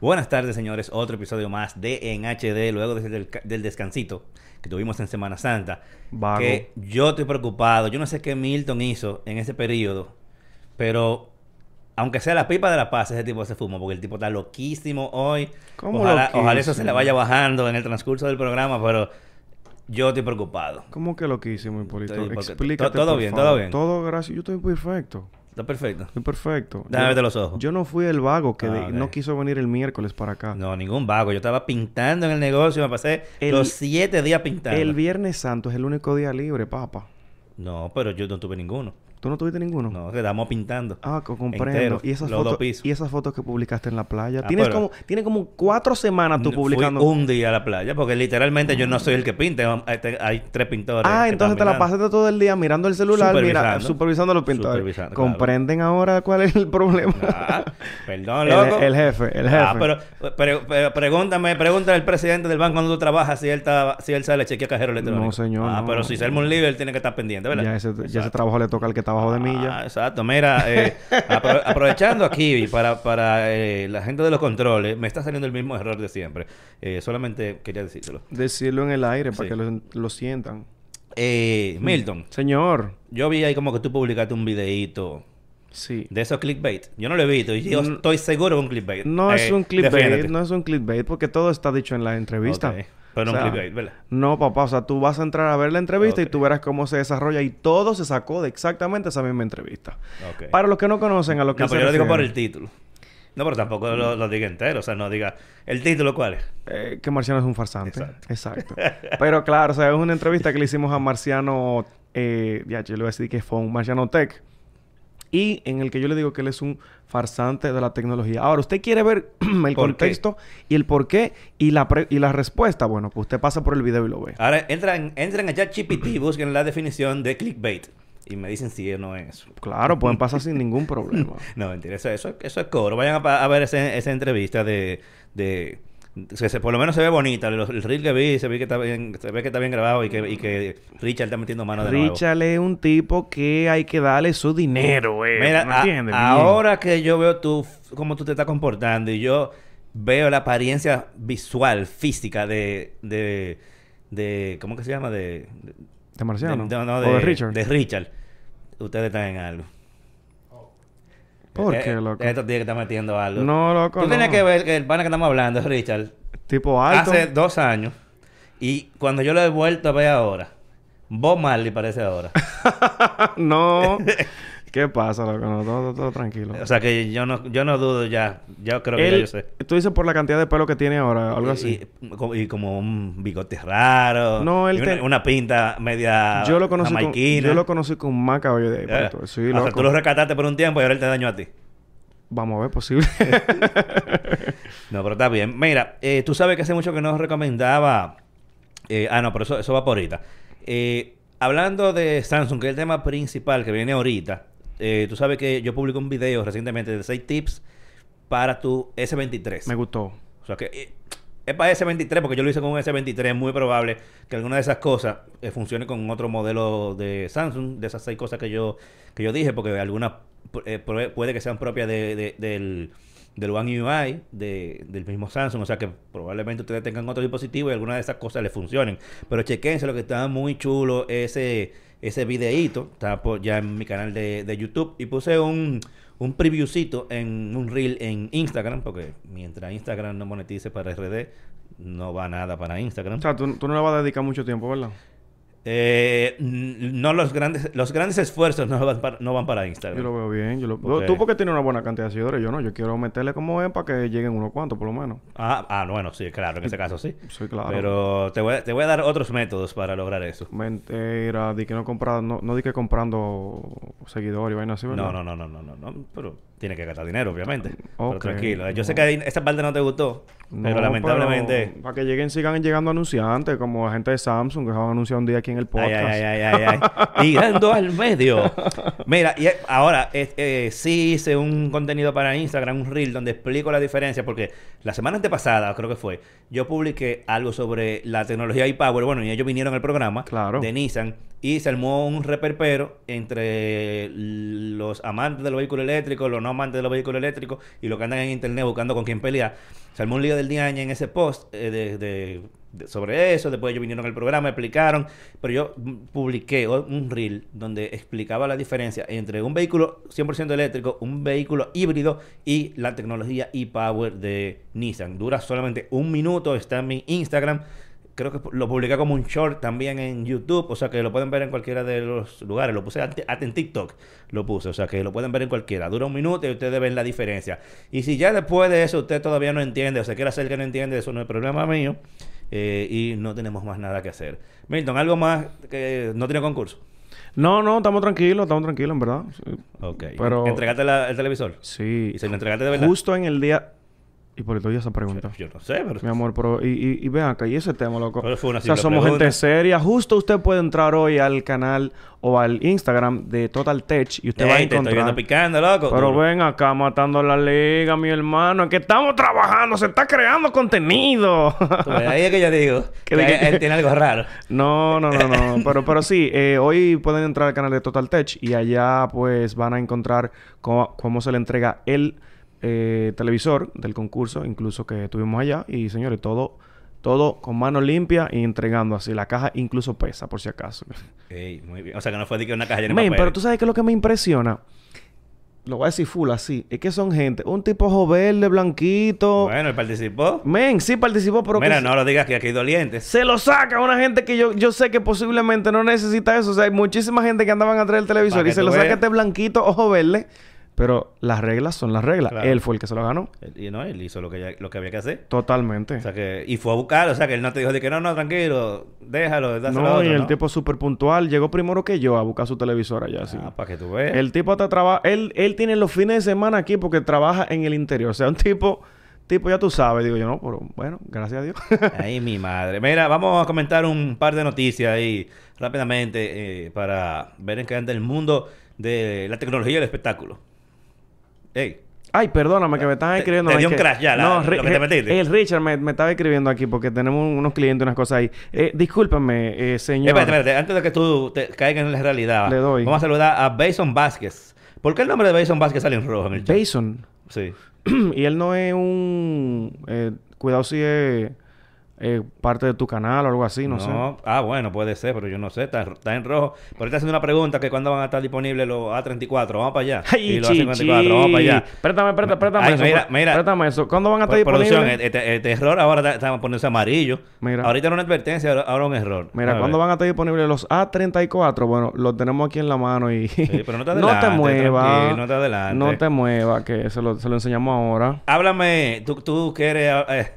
Buenas tardes, señores. Otro episodio más de En HD, luego del, del descansito que tuvimos en Semana Santa. Vago. Que yo estoy preocupado. Yo no sé qué Milton hizo en ese periodo, pero aunque sea la pipa de la paz, ese tipo se fuma, porque el tipo está loquísimo hoy. ¿Cómo ojalá, loquísimo? ojalá eso se le vaya bajando en el transcurso del programa, pero yo estoy preocupado. ¿Cómo que loquísimo, Hipólito? Explícate, to- todo por bien, favor. todo bien. Todo gracias. Yo estoy perfecto. Está perfecto. Estoy perfecto. Déjame Yo- los ojos. Yo no fui el vago que de- Ah, no quiso venir el miércoles para acá. No, ningún vago. Yo estaba pintando en el negocio, me pasé El- los siete días pintando. El Viernes Santo es el único día libre, papá. No, pero yo no tuve ninguno. ¿Tú no tuviste ninguno? No, quedamos pintando. Ah, co- comprendo. Entero, y esas los dos fotos pisos. y esas fotos que publicaste en la playa. Ah, tienes como tienes como cuatro semanas tú Fui publicando. un día a la playa, porque literalmente yo no soy el que pinta. Hay, hay tres pintores. Ah, entonces te la pasaste todo el día mirando el celular, mira, Supervisando. supervisando los pintores. Supervisando, claro. ¿Comprenden ahora cuál es el problema? Ah, perdón, El- loco. el jefe, el jefe. Ah, pero, pero, pero pregúntame, pregúntale al presidente del banco donde tú trabajas si él está, si él sale chequea cajero electrónico. No, señor, Ah, no. pero si se arma un lío, él tiene que estar pendiente, ¿verdad? ya, ese, ya ese trabajo le toca al que está abajo de milla. Ah, exacto. Mira, eh, apro- aprovechando aquí para, para eh, la gente de los controles, me está saliendo el mismo error de siempre. Eh, solamente quería decírselo. Decirlo en el aire para Sí. que lo, lo sientan. Eh, Milton, Señor, yo vi ahí como que tú publicaste un videíto sí. de esos clickbait. Yo no lo he visto y yo estoy seguro que es un clickbait. No es un clickbait, defiéndete. no es un clickbait porque todo está dicho en la entrevista. Ok. Pero no O sea, un clickbait, ¿verdad? No, papá, o sea, tú vas a entrar a ver la entrevista y tú verás cómo se desarrolla y todo se sacó de exactamente esa misma entrevista. Ok. Para los que no conocen a lo que No, se pero yo lo digo por el título. No, pero tampoco lo, lo diga entero. O sea, no diga... ¿El título cuál es? eh, que Marciano es un farsante. Exacto. Exacto. Pero claro, o sea, es una entrevista que le hicimos a Marciano, eh, ya, yo le voy a decir que fue un Marciano Tech. Y en el que yo le digo que él es un farsante de la tecnología. Ahora, usted quiere ver el qué? contexto y el por qué y la, pre- y la respuesta. Bueno, pues usted pasa por el video y lo ve. Ahora, entran, entran a ChatGPT, busquen la definición de clickbait. Y me dicen si no es eso. Claro, pueden pasar sin ningún problema. No, mentira. Eso, eso, eso es coro. Vayan a, ver ese- esa entrevista de... de se- por lo menos se ve bonita. El, el reel que vi, se ve que está bien, se ve que está bien grabado y que, y que Richard está metiendo mano de nuevo. Richard es un tipo que hay que darle su dinero, eh. Mira, ¿Me a- entiendes? Bien. ahora que yo veo tú, cómo tú te estás comportando y yo veo la apariencia visual, física de... de, de ¿Cómo que se llama? De... de- ¿De Marciano? de- no, no, ¿O de Richard? De Richard. Ustedes están en algo. ¿Por Eh, qué, eh, loco? Estos días que están metiendo algo. No, loco, Tú tienes no. que ver que el pana que estamos hablando Richard. Tipo alto. Hace dos años. Y cuando yo lo he vuelto a ver ahora, Bob Marley parece ahora. no. ¿Qué pasa, loco? No, todo, todo tranquilo. o sea que yo no, yo no dudo ya. Yo creo que ya yo sé. Tú dices por la cantidad de pelo que tiene ahora, algo Y- así. Y, como- y como un bigote raro. No, él y una, te- una pinta media yo lo conocí con, yo lo conocí con más cabello de ahí. Eh. Sí, o sea, tú lo rescataste por un tiempo y ahora él te dañó a ti. Vamos a ver, posible. No, pero está bien. Mira, eh, tú sabes que hace mucho que nos recomendaba. eh, ah, no, pero eso, eso va por ahorita. Eh, hablando de Samsung, que es el tema principal que viene ahorita. Eh, tú sabes que yo publiqué un video recientemente de 6 tips para tu S23. Me gustó. O sea que eh, es para S23 porque yo lo hice con un S23. Es muy probable que alguna de esas cosas eh, funcione con otro modelo de Samsung. De esas seis cosas que yo, que yo dije, porque algunas eh, pu- puede que sean propias de- de- del, del One UI, de- del mismo Samsung. O sea que probablemente ustedes tengan otro dispositivo y alguna de esas cosas les funcionen. Pero chequense lo que está muy chulo ese, ese videíto. Está por- ya en mi canal de, de YouTube. Y puse un, un previewcito en un reel en Instagram. Porque mientras Instagram no monetice para RD, no va nada para Instagram. O sea, tú, tú no le vas a dedicar mucho tiempo, ¿verdad? Eh, no los grandes, los grandes esfuerzos no van para, no van para Instagram. Yo lo veo bien. Yo lo... Tú porque tienes una buena cantidad de seguidores. Yo no. Yo quiero meterle como es para que lleguen unos cuantos, por lo menos. Ah, ah, bueno, sí, claro, en ese caso sí. Sí, claro. Pero te voy, a, te voy a dar otros métodos para lograr eso. Mentira. Di que no compra... No, no di que comprando seguidores y vainas así, ¿verdad? No, no, no, no, no, no, no, pero tiene que gastar dinero, obviamente. Pero Ok. tranquilo. Yo sé que esa parte no te gustó, pero lamentablemente... pero Para que lleguen, sigan llegando anunciantes, como la gente de Samsung, que van a anunciar un día aquí en el podcast. ay, ay, ay, ay, ay. Tirando al medio. Mira, y eh, ahora eh, eh, sí hice un contenido para Instagram, un reel, donde explico la diferencia, porque la semana antepasada, creo que fue, yo publiqué algo sobre la tecnología iPower, bueno, y ellos vinieron al programa Claro. de Nissan, y se armó un reperpero entre los amantes de los vehículos eléctricos, los no amantes de los vehículos eléctricos, y los que andan en internet buscando con quién pelear. se armó un lío del día en ese post eh, de, sobre eso. Después ellos vinieron al programa, explicaron. Pero yo publiqué un reel donde explicaba la diferencia entre un vehículo 100% eléctrico, un vehículo híbrido y la tecnología e-Power de Nissan. Dura solamente un minuto, está en mi Instagram. Creo que lo publiqué como un short también en YouTube, o sea que lo pueden ver en cualquiera de los lugares. Lo puse hasta en TikTok, lo puse, o sea que lo pueden ver en cualquiera. Dura un minuto y ustedes ven la diferencia. Y si ya después de eso usted todavía no entiende o se quiere hacer que no entiende, eso no es problema mío. eh, y no tenemos más nada que hacer. Milton, ¿algo más que no tiene concurso? No, no, estamos tranquilos, estamos tranquilos, en verdad. Sí. Ok. Pero- ¿Entregaste la- el televisor? Sí. ¿Y se lo entregaste de verdad? Justo en el día... Y por eso esa pregunta. Yo no sé, pero... Mi amor, pero... Y, y, y ven acá, y ese tema, loco. Pero fue una o sea, somos pregunta. gente seria. Justo usted puede entrar hoy al canal o al Instagram de Total Tech y usted va a Ey, te estoy viendo encontrar... picando, loco. Pero ven acá matando la liga, mi hermano. Es que estamos trabajando, se está creando contenido. Tú Ahí es que yo digo que- él tiene algo raro. no, no, no, no. pero, pero sí, eh, hoy pueden entrar al canal de Total Tech y allá pues van a encontrar cómo, cómo se le entrega el eh, televisor del concurso, incluso que tuvimos allá. Y señores, todo, todo con mano limpia y entregando así. La caja incluso pesa, por si acaso. Ey, muy bien. O sea, que no fue de que una caja llena de papel. pero tú sabes que lo que me impresiona. Lo voy a decir full así. Es que son gente, un tipo ojo verde, blanquito. Bueno, él participó. Men, sí participó, pero Mira, que no lo digas que aquí hay dolientes. se lo saca una gente que yo, yo sé que posiblemente no necesita eso. O sea, hay muchísima gente que andaban atrás del televisor y se lo saca este blanquito, ojo verde. Pero las reglas son las reglas. Claro. Él fue el que se lo ganó. Él- Y no, él hizo lo que, ya- lo que había que hacer. Totalmente. O sea que... Y fue a buscar. O sea, que él no te dijo de que no, no, tranquilo. Déjalo, dáselo a no, otro, y el ¿no? tipo súper puntual. Llegó primero que yo a buscar su televisor allá. sí. Ah, para que tú veas. El tipo hasta trabaja... Él, él tiene los fines de semana aquí porque trabaja en el interior. O sea, un tipo... Tipo, ya tú sabes. Digo yo, no, pero bueno, gracias a Dios. Ay, mi madre. Mira, vamos a comentar un par de noticias ahí rápidamente eh, para ver en qué anda el mundo de la tecnología y el espectáculo. Ey, Ay, perdóname que me están escribiendo. te dio un que- crash ya, la- no, lo que te metiste. El Richard me, me estaba escribiendo aquí porque tenemos un- unos clientes y unas cosas ahí. Eh, discúlpame, eh, señor. espérate, espérate. Antes de que tú te caigas en la realidad, Le doy. vamos a saludar a Bason Vázquez. ¿Por qué el nombre de Bason Vázquez sale en rojo en el chat? Bason. Sí. y él no es un... eh, cuidado si es eh, parte de tu canal o algo así, no, sé. Ah, bueno, puede ser, pero yo no sé. Está, está en rojo. Pero ahorita haciendo una pregunta que cuándo van a estar disponibles los A34. Vamos para allá. Ay, y los chichi. A54. Vamos para allá. Préstame, préstame, préstame Ay, eso. mira, pr- mira. Préstame eso. ¿Cuándo van a estar Por- producción, disponibles? el, el- el terror ahora está, está poniéndose amarillo. Mira. Ahorita era una advertencia, ahora, un error. Mira, ¿cuándo van a estar disponibles los A34? Bueno, los tenemos aquí en la mano y... Sí, pero no te no te adelantes, muevas. no te adelantes. No te muevas, que se lo, se lo enseñamos ahora. Háblame, tú, tú que eres... eh,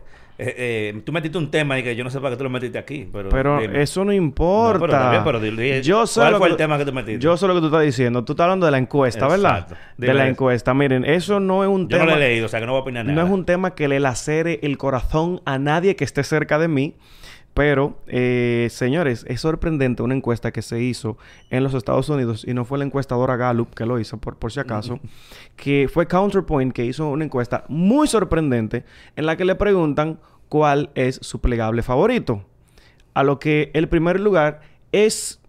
eh, eh, tú metiste un tema y que yo no sé para qué tú lo metiste aquí. Pero, eso no importa. No, pero yo sé ¿cuál lo fue que el tú- tema que tú metiste? Yo sé lo que tú estás diciendo. Tú estás hablando de la encuesta, ¿verdad? De la eso. encuesta. Miren, eso no es un Yo tema... no lo he leído, o sea que no voy a opinar nada. No es un tema que le lacere el corazón a nadie que esté cerca de mí. Pero, eh, señores, es sorprendente una encuesta que se hizo en los Estados Unidos y no fue la encuestadora Gallup que lo hizo, por, por si acaso, que fue Counterpoint que hizo una encuesta muy sorprendente en la que le preguntan cuál es su plegable favorito. A lo que el primer lugar es,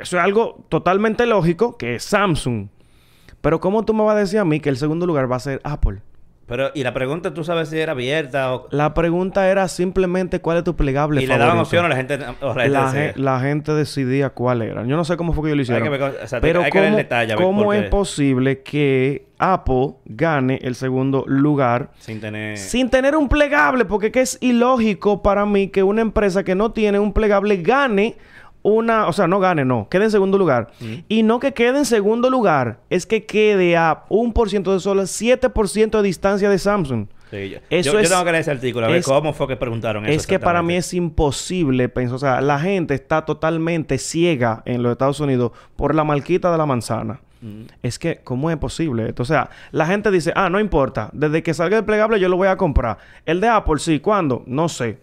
eso es algo totalmente lógico, que es Samsung. Pero ¿cómo tú me vas a decir a mí que el segundo lugar va a ser Apple? Pero, y la pregunta, ¿tú sabes si era abierta o...? La pregunta era simplemente cuál es tu plegable Y le daban opción a la gente... O la gente la, gente decidía cuál era. Yo no sé cómo fue que ellos lo hicieron. que ver exacto, Pero hay que ver el ¿cómo, detalle, cómo es posible que Apple gane el segundo lugar Sin tener... sin tener un plegable? Porque que es ilógico para mí que una empresa que no tiene un plegable gane una... O sea, no gane, no. Quede en segundo lugar. Y no que quede en segundo lugar. Es que quede a un por ciento de solo 7% de distancia de Samsung. Sí, yo, Eso yo, yo es- tengo que leer ese artículo, a ver es- cómo fue que preguntaron eso. Es que para mí es imposible pensar. O sea, la gente está totalmente ciega en los Estados Unidos por la marquita de la manzana. Mm. Es que, ¿cómo es posible esto? O sea, la gente dice, ah, no importa. Desde que salga el plegable yo lo voy a comprar. El de Apple, sí. ¿Cuándo? No sé.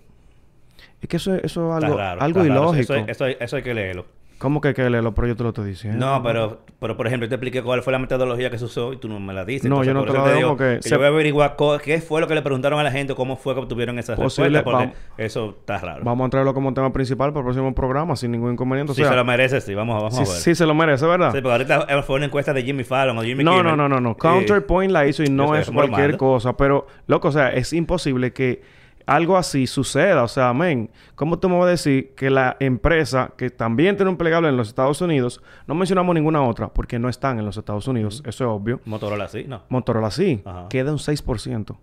Es que eso, eso es algo, raro, algo ilógico. Eso, eso, eso hay que leerlo. ¿Cómo que que lo pero yo te lo estoy diciendo? No, pero, pero por ejemplo, yo te expliqué cuál fue la metodología que se usó y tú no me la dices. No, yo no te la digo porque que se- Yo voy a averiguar qué fue lo que le preguntaron a la gente, cómo fue que obtuvieron esas Posible- respuestas, porque vamos- eso está raro. Vamos a traerlo como tema principal para el próximo programa sin ningún inconveniente. O si se lo merece, sí. Vamos, vamos sí, a ver. sí se lo merece, ¿verdad? Sí, porque ahorita fue una encuesta de Jimmy Fallon o Jimmy No, Kimmel. no, no, no, no. Eh, Counterpoint la hizo y no es cualquier cosa. Pero, loco, o sea, es imposible que algo así suceda. O sea, amén. ¿Cómo tú me vas a decir que la empresa que también tiene un plegable en los Estados Unidos, no mencionamos ninguna otra porque no están en los Estados Unidos, eso es obvio. Motorola sí, no. Motorola sí, Ajá. queda un 6%.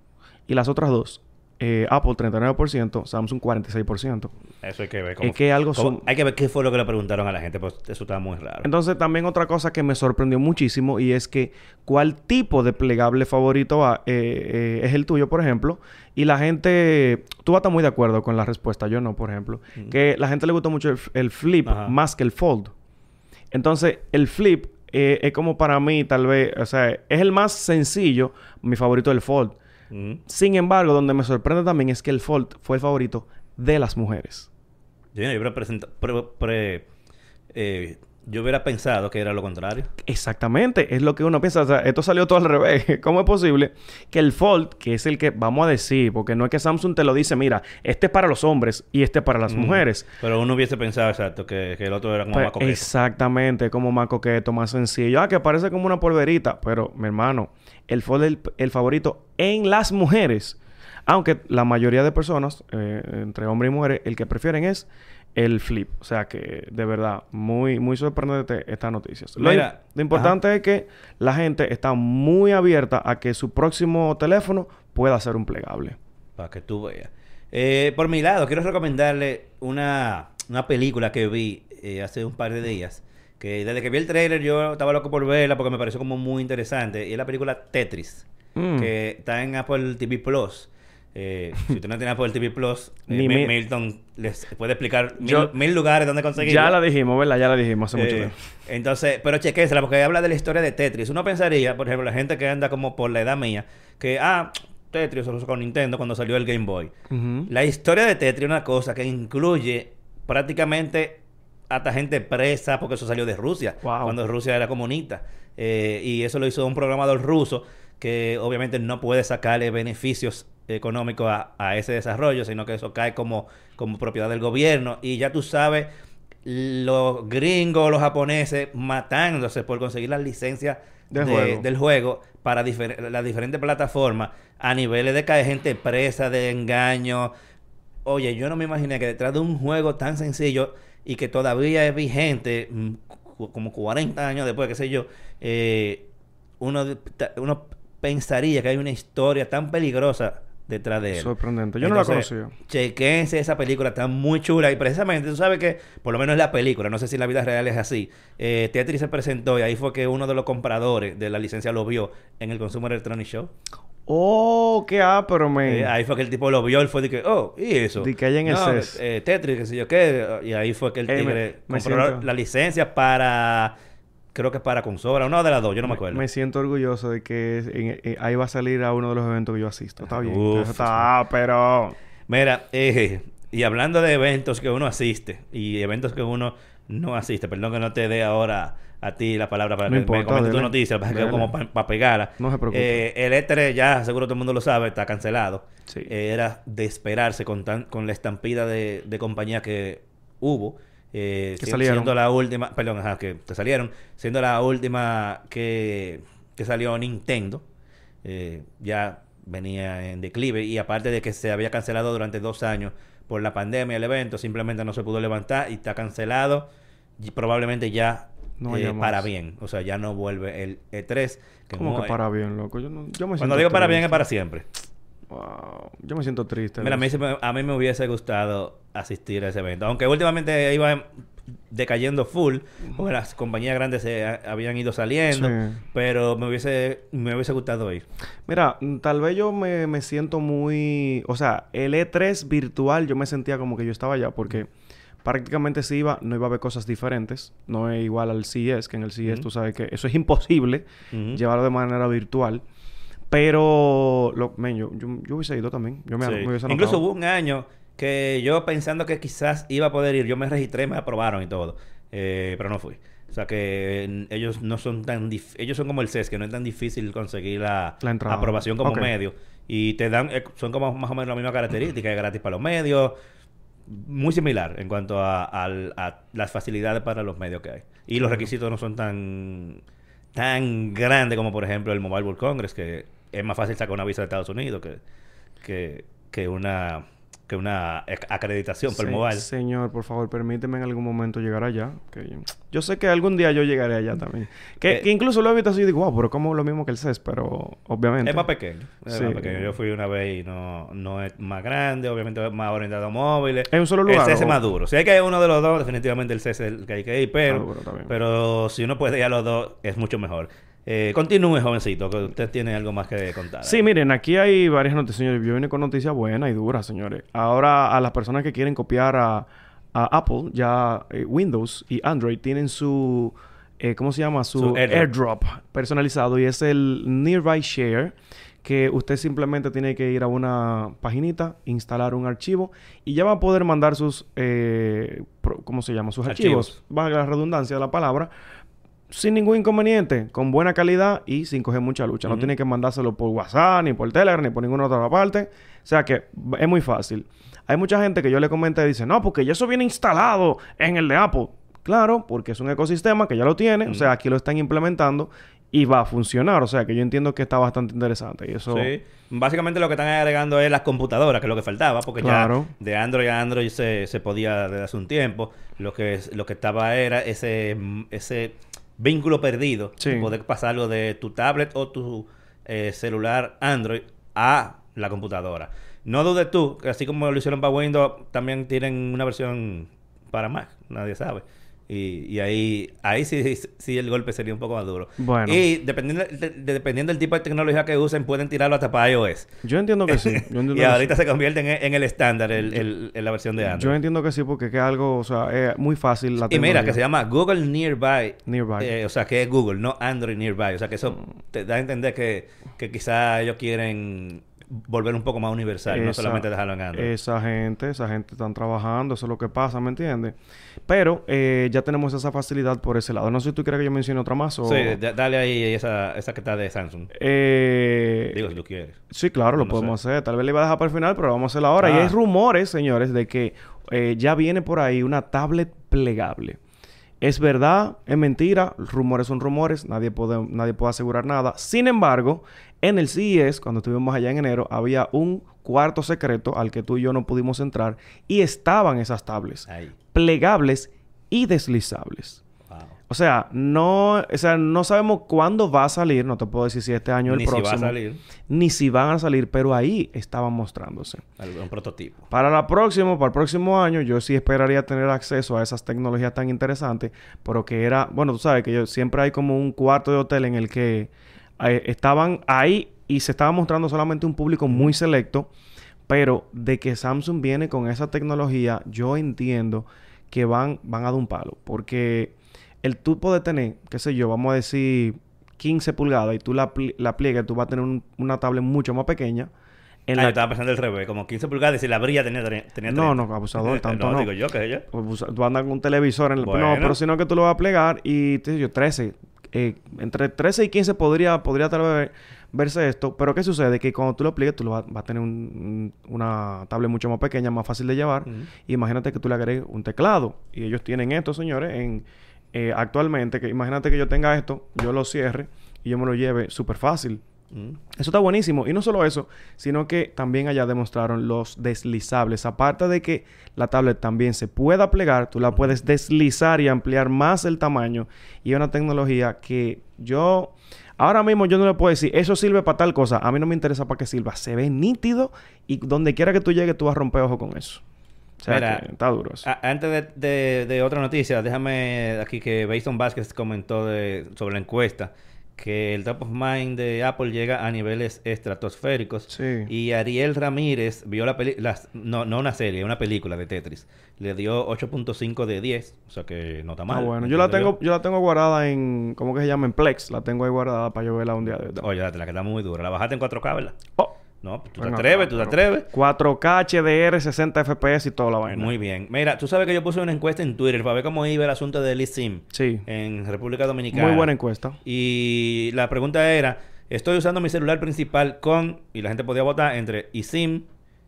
Y las otras dos, eh, Apple 39%, Samsung 46%. Eso hay que ver. Es que algo cómo- son- Hay que ver qué fue lo que le preguntaron a la gente, pues eso está muy raro. Entonces, también otra cosa que me sorprendió muchísimo y es que cuál tipo de plegable favorito eh, eh, es el tuyo, por ejemplo. Y la gente, tú vas a estar muy de acuerdo con la respuesta, yo no, por ejemplo. Que la gente le gustó mucho el, el flip Ajá. más que el fold. Entonces, el flip es como para mí, tal vez, o sea, es el más sencillo, mi favorito del fold. Sin embargo, donde me sorprende también es que el fold fue el favorito de las mujeres. Yo, yo presenta- pre- pre- eh, yo hubiera pensado que era lo contrario. Exactamente, es lo que uno piensa. O sea, esto salió todo al revés. ¿Cómo es posible que el Fold, que es el que vamos a decir, porque no es que Samsung te lo dice, mira, este es para los hombres y este es para las Mm. mujeres. Pero uno hubiese pensado, exacto, que, que el otro era como Pues, más coqueto. exactamente, como más coqueto, más sencillo. Ah, que parece como una polverita, pero mi hermano, el Fold es el, el favorito en las mujeres. Aunque la mayoría de personas, eh, entre hombres y mujeres, el que prefieren es el flip. O sea que, de verdad, muy, muy sorprendente esta noticia. Lo, Mira, lo importante es que la gente está muy abierta a que su próximo teléfono pueda ser un plegable. Para que tú veas. Eh, por mi lado, quiero recomendarle una, una película que vi eh, hace un par de días. Que desde que vi el trailer yo estaba loco por verla porque me pareció como muy interesante. Y es la película Tetris. Mm. Que está en Apple TV Plus. Eh, si usted no tiene Apple TV Plus, eh, Mi- Milton les puede explicar mil, Yo- mil lugares donde conseguirla. Ya la dijimos, ¿verdad? Ya la dijimos hace mucho Eh, tiempo. entonces, pero chequésela porque habla de la historia de Tetris. Uno pensaría, por ejemplo, la gente que anda como por la edad mía, que, ah, Tetris solo con Nintendo cuando salió el Game Boy. La historia de Tetris es una cosa que incluye prácticamente hasta gente presa porque eso salió de Rusia, Wow. cuando Rusia era comunista. Eh, y eso lo hizo un programador ruso que obviamente no puede sacarle beneficios económicos a, a ese desarrollo, sino que eso cae como, como propiedad del gobierno. Y ya tú sabes, los gringos, los japoneses, matándose por conseguir las licencias De de- juego. del juego para difer- las diferentes plataformas a niveles de caer gente presa, de engaño. Oye, yo no me imaginé que detrás de un juego tan sencillo y que todavía es vigente, mm, como 40 años después, qué sé yo, eh, uno, uno pensaría que hay una historia tan peligrosa detrás de él. Sorprendente. Yo no la conocía. Chequense esa película, está muy chula. Y precisamente, tú sabes que, por lo menos en la película, no sé si en la vida real es así. Eh, Tetris se presentó y ahí fue que uno de los compradores de la licencia lo vio en el Consumer Electronic Show. Oh, qué ápero, me. Eh, ahí fue que el tipo lo vio, él fue de que, oh, ¿y eso? De que hay en el No, CES. eh, Tetris, qué sé yo qué. Y ahí fue que el tigre compró siento- la licencia para, creo que para consola, una de las dos, yo no me acuerdo. Me siento orgulloso de que en- en- ahí va a salir a uno de los eventos que yo asisto. Está bien. Uf, Eso está pero Mira, eh, y hablando de eventos que uno asiste y eventos que uno no asiste, perdón que no te dé ahora a ti la palabra para No que importa, me comentes tu noticia, para que como para pegarla. No se preocupe. Eh, el E3 ya, seguro todo el mundo lo sabe, está cancelado. Sí. Eh, era de esperarse con, tan, con la estampida de, de compañías que hubo. Eh, Que salieron. Siendo la última, perdón, ajá, que, que salieron, siendo la última que, que salió Nintendo. Eh, ya venía en declive y aparte de que se había cancelado durante dos años por la pandemia el evento, simplemente no se pudo levantar y está cancelado y probablemente ya No eh, para bien, o sea, ya no vuelve el E3. Que ¿Cómo no- que para bien, loco? Yo, no, yo me Cuando digo para bien es para siempre. Wow. Yo me siento triste. Mira, a mí, eso. se me- a mí me hubiese gustado asistir a ese evento. Aunque últimamente iba decayendo full, porque las compañías grandes se ha- habían ido saliendo, Sí. pero me hubiese, me hubiese gustado ir. Mira, mm, tal vez yo me, me siento muy... O sea, el E3 virtual yo me sentía como que yo estaba allá porque prácticamente si iba, no iba a ver cosas diferentes. No es igual al CES, que en el CES Ujú. tú sabes que eso es imposible llevarlo de manera virtual. Pero, lo, men, yo, yo, yo hubiese ido también. Yo me, Sí. me hubiese Incluso hubo un año que yo pensando que quizás iba a poder ir, yo me registré, me aprobaron y todo. eh, pero no fui. O sea que ellos no son tan dif- ellos son como el CES, que no es tan difícil conseguir la, aprobación como Ok. medio. Y te dan, eh, son como más o menos la misma característica, es gratis para los medios, muy similar en cuanto a las facilidades para los medios que hay. Y los requisitos no son tan, tan grandes como por ejemplo el Mobile World Congress, que es más fácil sacar una visa de Estados Unidos que, que, que una que una ac- acreditación Sí, mobile. Señor, por favor, permíteme en algún momento llegar allá. que yo, sé que algún día yo llegaré allá también. Que, Eh, que incluso lo he visto así y digo, wow, pero como lo mismo que el CES, pero obviamente. Es más pequeño. Es Sí. más pequeño. Yo fui una vez y no, no es más grande, obviamente es más orientado a móviles. ¿Es un solo lugar, El CS es más duro. Si hay que ir uno de los dos, definitivamente el CS es el que hay que ir, pero, Ah, pero si uno puede ir a los dos, es mucho mejor. Eh, continúe, jovencito, que usted tiene algo más que contar. Sí, miren, aquí hay varias noticias, señores. Yo vine con noticias buenas y duras, señores. Ahora, a las personas que quieren copiar a, a Apple, ya eh, Windows y Android tienen su, eh, ¿cómo se llama? Su, Su airdrop. airdrop. personalizado y es el Nearby Share, que usted simplemente tiene que ir a una paginita, instalar un archivo y ya va a poder mandar sus, eh, pro- ¿cómo se llama? Sus archivos, Archivos. valga la redundancia de la palabra, sin ningún inconveniente, con buena calidad y sin coger mucha lucha. No Ujú. tiene que mandárselo por WhatsApp, ni por Telegram, ni por ninguna otra parte. O sea que es muy fácil. Hay mucha gente que yo le comenté y dice, no, porque ya eso viene instalado en el de Apple. Claro, porque es un ecosistema que ya lo tiene. O sea, aquí lo están implementando y va a funcionar. O sea, que yo entiendo que está bastante interesante. Y eso... Sí. Básicamente lo que están agregando es las computadoras, que es lo que faltaba, porque Claro. ya de Android a Android se, se podía desde hace un tiempo. Lo que, lo que estaba era ese, ese vínculo perdido, Sí. de poder pasarlo de tu tablet o tu eh, celular Android a la computadora. No dudes tú, que así como lo hicieron para Windows, también tienen una versión para Mac, nadie sabe. Y, y ahí, ahí sí, sí el golpe sería un poco más duro. Bueno. Y dependiendo, de- de- dependiendo del tipo de tecnología que usen, pueden tirarlo hasta para iOS. Yo entiendo que sí. Yo entiendo y que ahorita sí. se convierte en, en el estándar, el, el- en la versión de Yo Android. entiendo que sí porque es algo, o sea, es muy fácil la y mira, que se llama Google Nearby. Nearby. Eh, o sea, que es Google, no Android Nearby. O sea, que eso Mm. te da a entender que, que quizá ellos quieren volver un poco más universal, no Esa- solamente dejarlo en Android. Esa gente, esa gente están trabajando, eso es lo que pasa, ¿me entiendes? Pero eh, ya tenemos esa facilidad por ese lado. No sé si tú quieres que yo mencione otra más o... Sí, da- dale ahí esa, esa que está de Samsung. Eh, Digo, si tú quieres. Sí, claro, lo No podemos hacer. Tal vez le iba a dejar para el final, pero lo vamos a hacer ahora. Y Ah. hay rumores, señores, de que eh, ya viene por ahí una tablet plegable. Es verdad, es mentira, rumores son rumores, nadie puede, nadie puede asegurar nada. Sin embargo, en el CES, cuando estuvimos allá en enero, había un cuarto secreto al que tú y yo no pudimos entrar y estaban esas tablets Ahí. plegables y deslizables. Wow. O sea, no, o sea, no sabemos cuándo va a salir, no te puedo decir si este año o el Ni si va a próximo, salir ni si van a salir, pero ahí estaban mostrándose. algún prototipo. Para la próxima, para el próximo año, yo sí esperaría tener acceso a esas tecnologías tan interesantes, pero que era, bueno, tú sabes que yo siempre hay como un cuarto de hotel en el que eh, estaban ahí y se estaba mostrando solamente un público muy selecto, pero de que Samsung viene con esa tecnología, yo entiendo que van, van a dar un palo, porque el tú puedes tener, qué sé yo, vamos a decir 15 pulgadas y tú la, pli- la pliegas, tú vas a tener un- una tablet mucho más pequeña. En Ah, la yo estaba pensando el revés, como 15 pulgadas y si la brilla tenía, tenía, tenía No, 30. no, abusador, tanto no. digo yo que ella. O usa- Tú andas con un televisor en el... Bueno. No, pero sino que tú lo vas a plegar y te digo yo, 13. Eh, entre 13 y 15 podría, podría tal vez verse esto. Pero ¿qué sucede? Que cuando tú lo pliegues, tú lo vas, vas a tener un- un- una tablet mucho más pequeña, más fácil de llevar. Imagínate que tú le agregues un teclado. Y ellos tienen esto, señores, en eh, actualmente. que Imagínate que yo tenga esto, yo lo cierre y yo me lo lleve súper fácil. Mm. Eso está buenísimo. Y no solo eso, sino que también allá demostraron los deslizables. Aparte de que la tablet también se pueda plegar, tú la puedes deslizar y ampliar más el tamaño. Y es una tecnología que yo... Ahora mismo yo no le puedo decir, eso sirve para tal cosa. A mí no me interesa para qué sirva. Se ve nítido y donde quiera que tú llegues, tú vas a romper ojo con eso. O sea, Mira, que está duro eso. A- antes de, de- de otra noticia, déjame aquí que Bason Vázquez comentó de- sobre la encuesta que el top of mind de Apple llega a niveles estratosféricos. Sí. Y Ariel Ramírez vio la película, no, no una serie, una película de Tetris. Le dio 8.5 de 10, o sea que no está mal. Ah, bueno. Yo la tengo, yo la tengo guardada en, ¿cómo que se llama? En Plex. La tengo ahí guardada para yo verla un día de Oye, date, la que está muy dura. La bajaste en 4K, ¿verdad? Oh, No, tú te atreves, tú te atreves. 4K, HDR, 60 FPS y toda la vaina. Muy bien. Mira, tú sabes que yo puse una encuesta en Twitter para ver cómo iba el asunto del eSIM Sí. en República Dominicana. Muy buena encuesta. Y la pregunta era, estoy usando mi celular principal con, y la gente podía votar entre eSIM,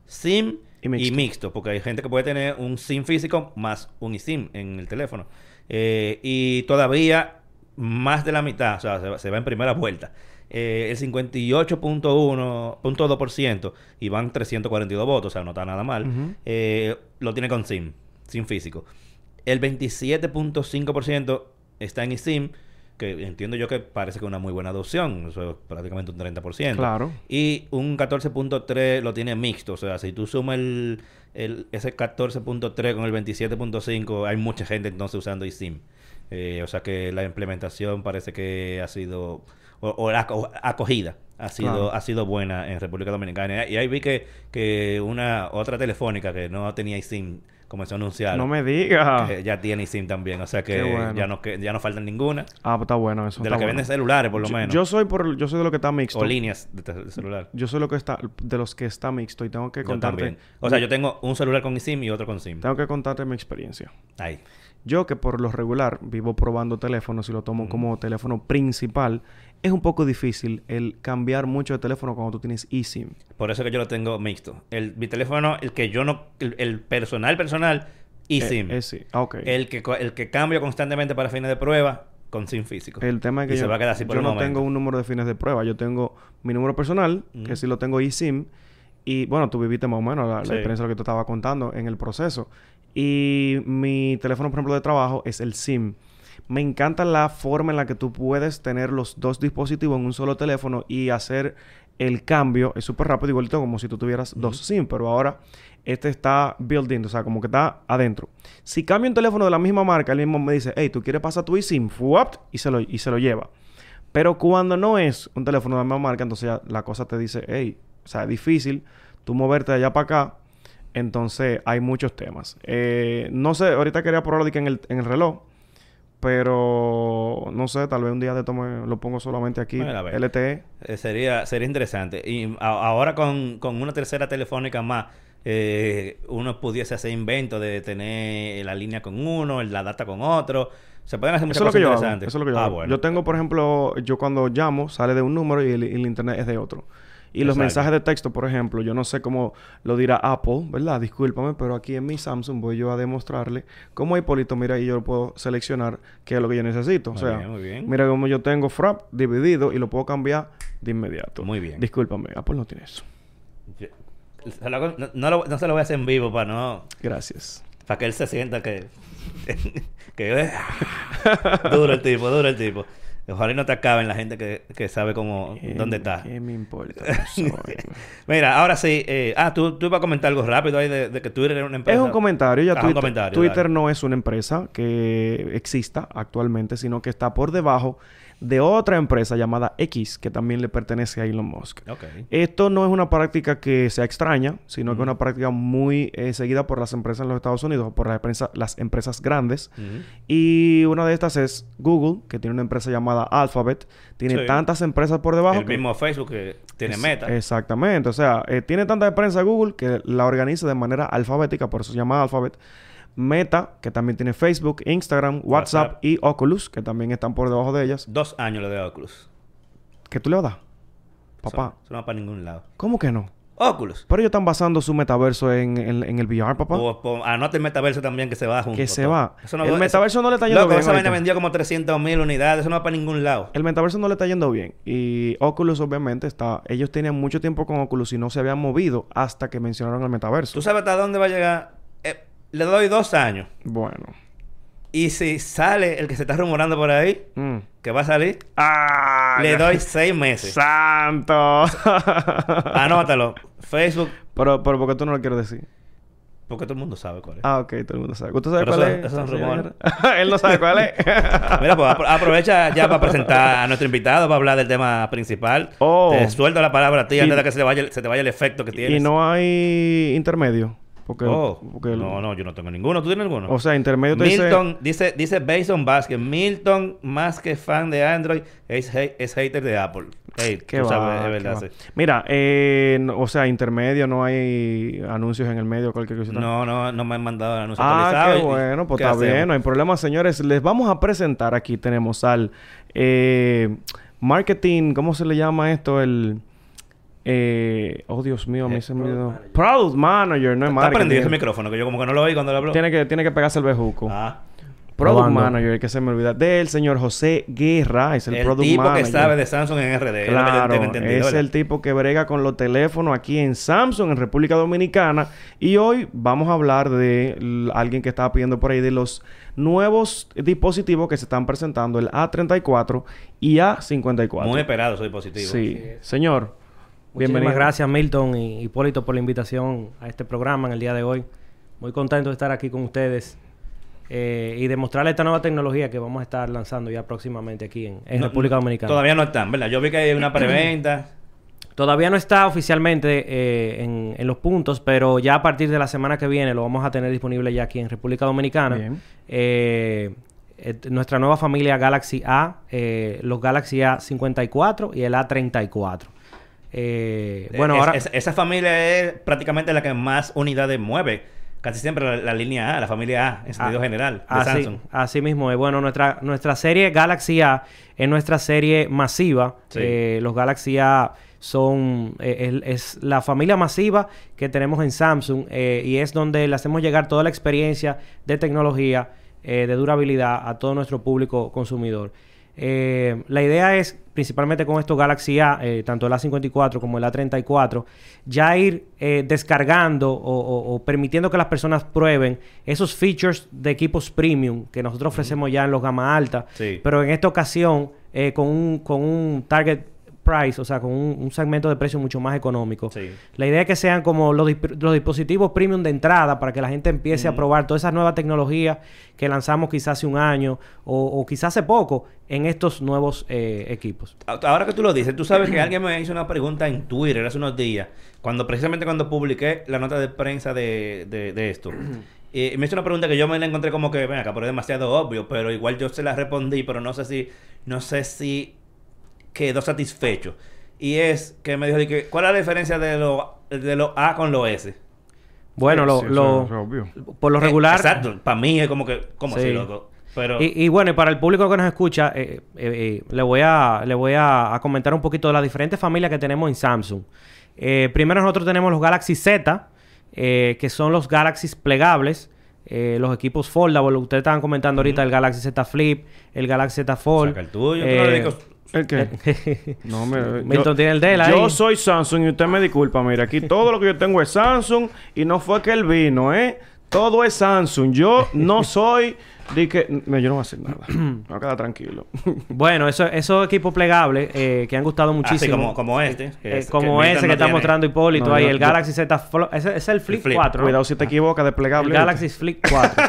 SIM Y mixto. porque hay gente que puede tener un SIM físico más un eSIM en el teléfono. Eh, y todavía más de la mitad, o sea, se va, se va en primera vuelta. Eh, el 58.1.2% y van 342 votos, o sea, no está nada mal. Eh, lo tiene con SIM, SIM físico. El 27.5% está en eSIM, que entiendo yo que parece que es una muy buena adopción, eso es prácticamente un 30%. Claro. Y un 14.3 lo tiene mixto, o sea, si tú sumas el, el- ese 14.3 con el 27.5, hay mucha gente entonces usando eSIM. Eh, o sea que la implementación parece que ha sido, o, o la aco- acogida ha sido, Claro. ha sido buena en República Dominicana. Y ahí vi que, que una otra telefónica que no tenía eSIM comenzó a anunciar No me digas. ya tiene eSIM también. O sea que bueno. ya, no, que ya no faltan ninguna. Ah, pues está bueno eso. de las que bueno. venden celulares, por lo yo, menos. Yo soy por, yo soy de lo que está mixto. o líneas de, celular. Yo soy lo que está de los que está mixto y tengo que contarte. O sea, yo tengo un celular con eSIM y otro con SIM. Tengo que contarte mi experiencia. Ahí. Yo que por lo regular vivo probando teléfonos y lo tomo como teléfono principal, es un poco difícil el cambiar mucho de teléfono cuando tú tienes eSIM. Por eso que yo lo tengo mixto. El, mi teléfono, el que yo no... El, el personal, personal, eSIM. Eh, eh, sí. Ah, ok. el, que, el que cambio constantemente para fines de prueba, con SIM físico. El tema es que Y yo, se va a quedar así por yo el no momento. tengo un número de fines de prueba. Yo tengo mi número personal, que sí lo tengo eSIM. Y bueno, tú viviste más o menos la, la experiencia de lo que te estaba contando en el proceso. Y mi teléfono, por ejemplo, de trabajo es el SIM. Me encanta la forma en la que tú puedes tener los dos dispositivos en un solo teléfono y hacer el cambio. Es súper rápido, igualito como si tú tuvieras dos SIM, pero ahora este está built-in, o sea, como que está adentro. Si cambio un teléfono de la misma marca, él mismo me dice, hey, ¿tú quieres pasar tu eSIM? Fuap, y se lo, y se lo lleva. Pero cuando no es un teléfono de la misma marca, entonces ya la cosa te dice, hey, o sea, es difícil tú moverte de allá para acá. Entonces hay muchos temas. Eh, no sé, ahorita quería probarlo de que en el, en el reloj. Pero no sé, tal vez un día de tome lo pongo solamente aquí. Bueno. LTE. Eh, sería, sería interesante. Y a- ahora con, con una tercera telefónica más, eh, uno pudiese hacer invento de tener la línea con uno, la data con otro. Se pueden hacer muchas Eso es lo que cosas yo hago. interesantes. Eso es lo que yo ah, hago. bueno. Yo tengo, por ejemplo, yo cuando llamo sale de un número y el, y el internet es de otro. Y los mensajes de texto, por ejemplo, yo no sé cómo lo dirá Apple, ¿verdad? Discúlpame, pero aquí en mi Samsung voy yo a demostrarle cómo Hipólito, mira, y yo lo puedo seleccionar qué es lo que yo necesito. Muy o sea, bien, muy bien. mira cómo yo tengo Frap dividido y lo puedo cambiar de inmediato. Muy bien. Discúlpame, Apple no tiene eso. Yo- no, no lo- no se lo voy a hacer en vivo para no... Gracias. Para que él se sienta que... que duro el tipo, duro el tipo. Ojalá y no te acaben la gente que, que sabe cómo... ¿Qué- dónde está. ¿Qué me importa? Yo soy- Mira, ahora sí. eh, ah, tú, tú ibas a comentar algo rápido ahí de, de que Twitter era una empresa. Es un comentario. Ya Ah, un Twitter, comentario, Twitter dale. no es una empresa que exista actualmente, sino que está por debajo de otra empresa llamada X, que también le pertenece a Elon Musk. Esto no es una práctica que sea extraña, sino que es una práctica muy eh, seguida por las empresas en los Estados Unidos, por las empresas, las empresas grandes. Y una de estas es Google, que tiene una empresa llamada Alphabet. Tiene Sí. tantas empresas por debajo. El que- mismo Facebook que tiene es- meta. Exactamente. O sea, eh, tiene tanta empresa Google que la organiza de manera alfabética, por eso se llama Alphabet. Meta, que también tiene Facebook, Instagram, WhatsApp, WhatsApp. y Oculus, que también están por debajo de ellas. Dos años le de Oculus. ¿Qué tú le vas a dar? Papá, Eso, eso no va para ningún lado. ¿cómo que no? Oculus. Pero ellos están basando su metaverso en, en- en el VR, papá. O, o- anota el metaverso también que se va junto. que se todo. va. Eso no- el eso- metaverso no le está yendo Loco, bien. esa vaina vendió como 300 mil unidades. Eso no va para ningún lado. El metaverso no le está yendo bien. Y Oculus, obviamente, está. Ellos tenían mucho tiempo con Oculus y no se habían movido hasta que mencionaron el metaverso. ¿Tú sabes hasta dónde va a llegar? Le doy dos años. Bueno. Y si sale el que se está rumorando por ahí, Mm. que va a salir, ¡Ah! le doy seis meses. ¡Santo! Anótalo. Facebook, pero, pero, ¿por qué tú no lo quieres decir? porque todo el mundo sabe cuál es. Ah, ok, todo el mundo sabe. ¿Usted sabe Pero cuál eso- es? son señor? rumores. Él no sabe cuál es. Mira, pues apro- aprovecha ya para presentar a nuestro invitado para hablar del tema principal. Oh. Te suelto la palabra a ti antes de que se, le vaya, se te vaya el efecto que tienes. y no hay intermedio. Porque, Oh, porque el- no, no, yo no tengo ninguno. ¿Tú tienes alguno? O sea, intermedio te dice... Milton, dice, dice Bason Vázquez, Milton, más que fan de Android, es, es hater de Apple. Qué tú va, sabes, es verdad, sí. Mira, eh, no- o sea, intermedio, no hay anuncios en el medio, cualquier cosa. No, no, no me han mandado el anuncio Ah, qué bueno, pues ¿qué está bien, no hay problema, señores. Les vamos a presentar aquí, tenemos al eh, marketing, ¿cómo se le llama esto? El... Eh, oh, Dios mío, a mí Eh, se me olvidó. Product Manager, no es Está marketing. prendido ese micrófono, que yo como que no lo oí cuando lo hablo. Tiene que, tiene que pegarse el bejuco. Ah. Product Probando. Manager, que se me olvida. Del señor José Guerra, es el, El, Product tipo Manager. que sabe de Samsung en RD. es que Claro, es el tipo que brega con los teléfonos aquí en Samsung, en República Dominicana. Y hoy vamos a hablar de alguien que estaba pidiendo por ahí de los nuevos dispositivos que se están presentando, el A34 y A54. Muy esperado su dispositivo. Sí, señor. Muchísimas Bienvenido. gracias Milton y Hipólito por la invitación a este programa en el día de hoy. Muy contento de estar aquí con ustedes eh, y de mostrarles esta nueva tecnología que vamos a estar lanzando ya próximamente aquí en, en No- República Dominicana. Todavía no están, ¿verdad? Yo vi que hay una preventa. Todavía no está oficialmente eh, en, en los puntos, pero ya a partir de la semana que viene lo vamos a tener disponible ya aquí en República Dominicana. Bien. Eh, eh, nuestra nueva familia Galaxy A, eh, los Galaxy A54 y el A34. Eh, bueno, Es- ahora... es- esa familia es prácticamente la que más unidades mueve. Casi siempre la, la línea A, la familia A, en sentido Ah, general, de así, Samsung. así mismo es. Bueno, nuestra, nuestra serie Galaxy A es nuestra serie masiva. Sí. Eh, los Galaxy A son... eh, es, la familia masiva que tenemos en Samsung eh, y es donde le hacemos llegar toda la experiencia de tecnología, eh, de durabilidad a todo nuestro público consumidor. Eh, la idea es, principalmente con estos Galaxy A, eh, tanto el A54 como el A34, ya ir eh, descargando o, o- o permitiendo que las personas prueben esos features de equipos premium que nosotros ofrecemos ya en los gama alta, Sí. pero en esta ocasión eh, con, un, con un target price, o sea, con un, un segmento de precio mucho más económico. Sí. La idea es que sean como los, los dispositivos premium de entrada para que la gente empiece a probar todas esas nuevas tecnologías que lanzamos quizás hace un año o, o quizás hace poco en estos nuevos eh, equipos. Ahora que tú lo dices, tú sabes que alguien me hizo una pregunta en Twitter hace unos días, cuando precisamente cuando publiqué la nota de prensa de, de, de esto. Y me hizo una pregunta que yo me la encontré como que, ven acá, pero es demasiado obvio, pero igual yo se la respondí, pero no sé si, no sé si quedó satisfecho. Y es que me dijo, de que, ¿cuál es la diferencia de los de lo A con los S? Bueno, lo, Sí, eso lo- es obvio. por lo regular... Eh, exacto, para mí es como que, ¿cómo Sí. así, loco? Pero, Y, y bueno, y para el público que nos escucha, eh, eh, eh, le voy, a, le voy a, a comentar un poquito de las diferentes familias que tenemos en Samsung. Eh, primero nosotros tenemos los Galaxy Z, eh, que son los Galaxy plegables, eh, los equipos foldable. Ustedes estaban comentando ahorita el Galaxy Z Flip, el Galaxy Z Fold. saca el tuyo, Eh, no le digo- ¿El qué? No, me... Milton tiene el de él ahí. Yo soy Samsung y usted me disculpa. Mira, aquí todo lo que yo tengo es Samsung y no fue que él vino, ¿eh? Todo es Samsung. Yo no soy de que... No, yo no voy a hacer nada. Me voy a quedar tranquilo. Bueno, eso- esos equipos plegables eh, que han gustado muchísimo. Así como, como este. que Eh, es- como ese que no está tiene. mostrando Hipólito No, ahí, el yo- Galaxy Z Flo- ese, ese es el Flip, Flip. 4. ¿no? Cuidado si te equivocas, El desplegable. Galaxy Flip 4.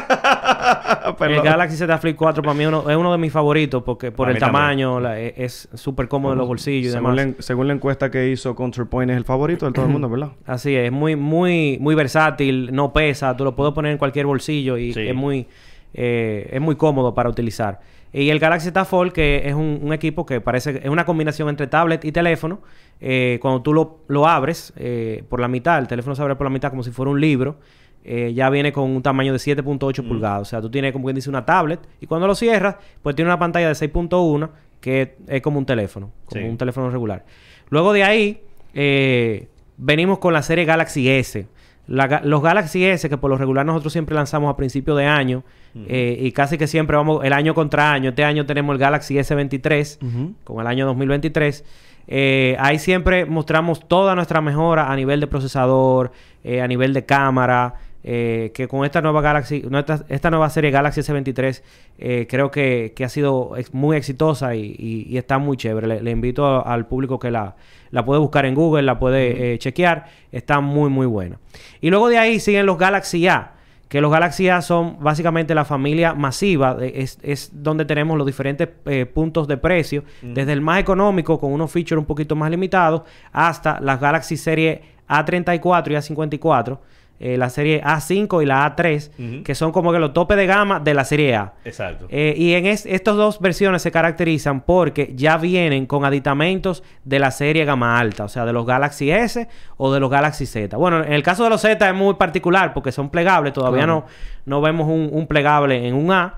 el. Galaxy Z Flip 4 para mí uno- es uno de mis favoritos porque por el tamaño la- e- es súper cómodo en los bolsillos y según, demás. la, según la encuesta que hizo ContraPoint es el favorito de todo el mundo, ¿verdad? Así es, muy, muy, muy versátil, no pesa, tú lo puedes poner en cualquier bolsillo y Sí. es muy, eh, es muy cómodo para utilizar. Y el Galaxy Z Fold, que es un, un equipo que parece es una combinación entre tablet y teléfono. eh, cuando tú lo, lo abres eh, por la mitad, el teléfono se abre por la mitad como si fuera un libro. Eh, ya viene con un tamaño de 7.8 pulgadas. O sea, tú tienes como quien dice una tablet. Y cuando lo cierras, pues tiene una pantalla de 6.1 que es como un teléfono, como Sí. un teléfono regular. Luego de ahí, eh, venimos con la serie Galaxy S. La los Galaxy S, que por lo regular nosotros siempre lanzamos a principio de año, eh, y casi que siempre vamos el año contra año. Este año tenemos el Galaxy S23, con el año 2023. Eh, ahí siempre mostramos toda nuestra mejora a nivel de procesador, eh, a nivel de cámara, eh, que con esta nueva Galaxy, esta nueva serie Galaxy S23 eh, creo que, que ha sido ex- muy exitosa y, y- y está muy chévere. Le, le invito a- al público que la, la puede buscar en Google, la puede eh, chequear. Está muy, muy buena. Y luego de ahí siguen los Galaxy A. Que los Galaxy A son básicamente la familia masiva, es donde tenemos los diferentes eh, puntos de precio, desde el más económico con unos features un poquito más limitados, hasta las Galaxy serie A34 y A54, eh, la serie A5 y la A3, Ujú. que son como que los topes de gama de la serie A. Exacto. Eh, y en es- estas dos versiones se caracterizan porque ya vienen con aditamentos de la serie gama alta, o sea, de los Galaxy S o de los Galaxy Z. Bueno, en el caso de los Z es muy particular porque son plegables, todavía Claro. no, no vemos un, un plegable en un A.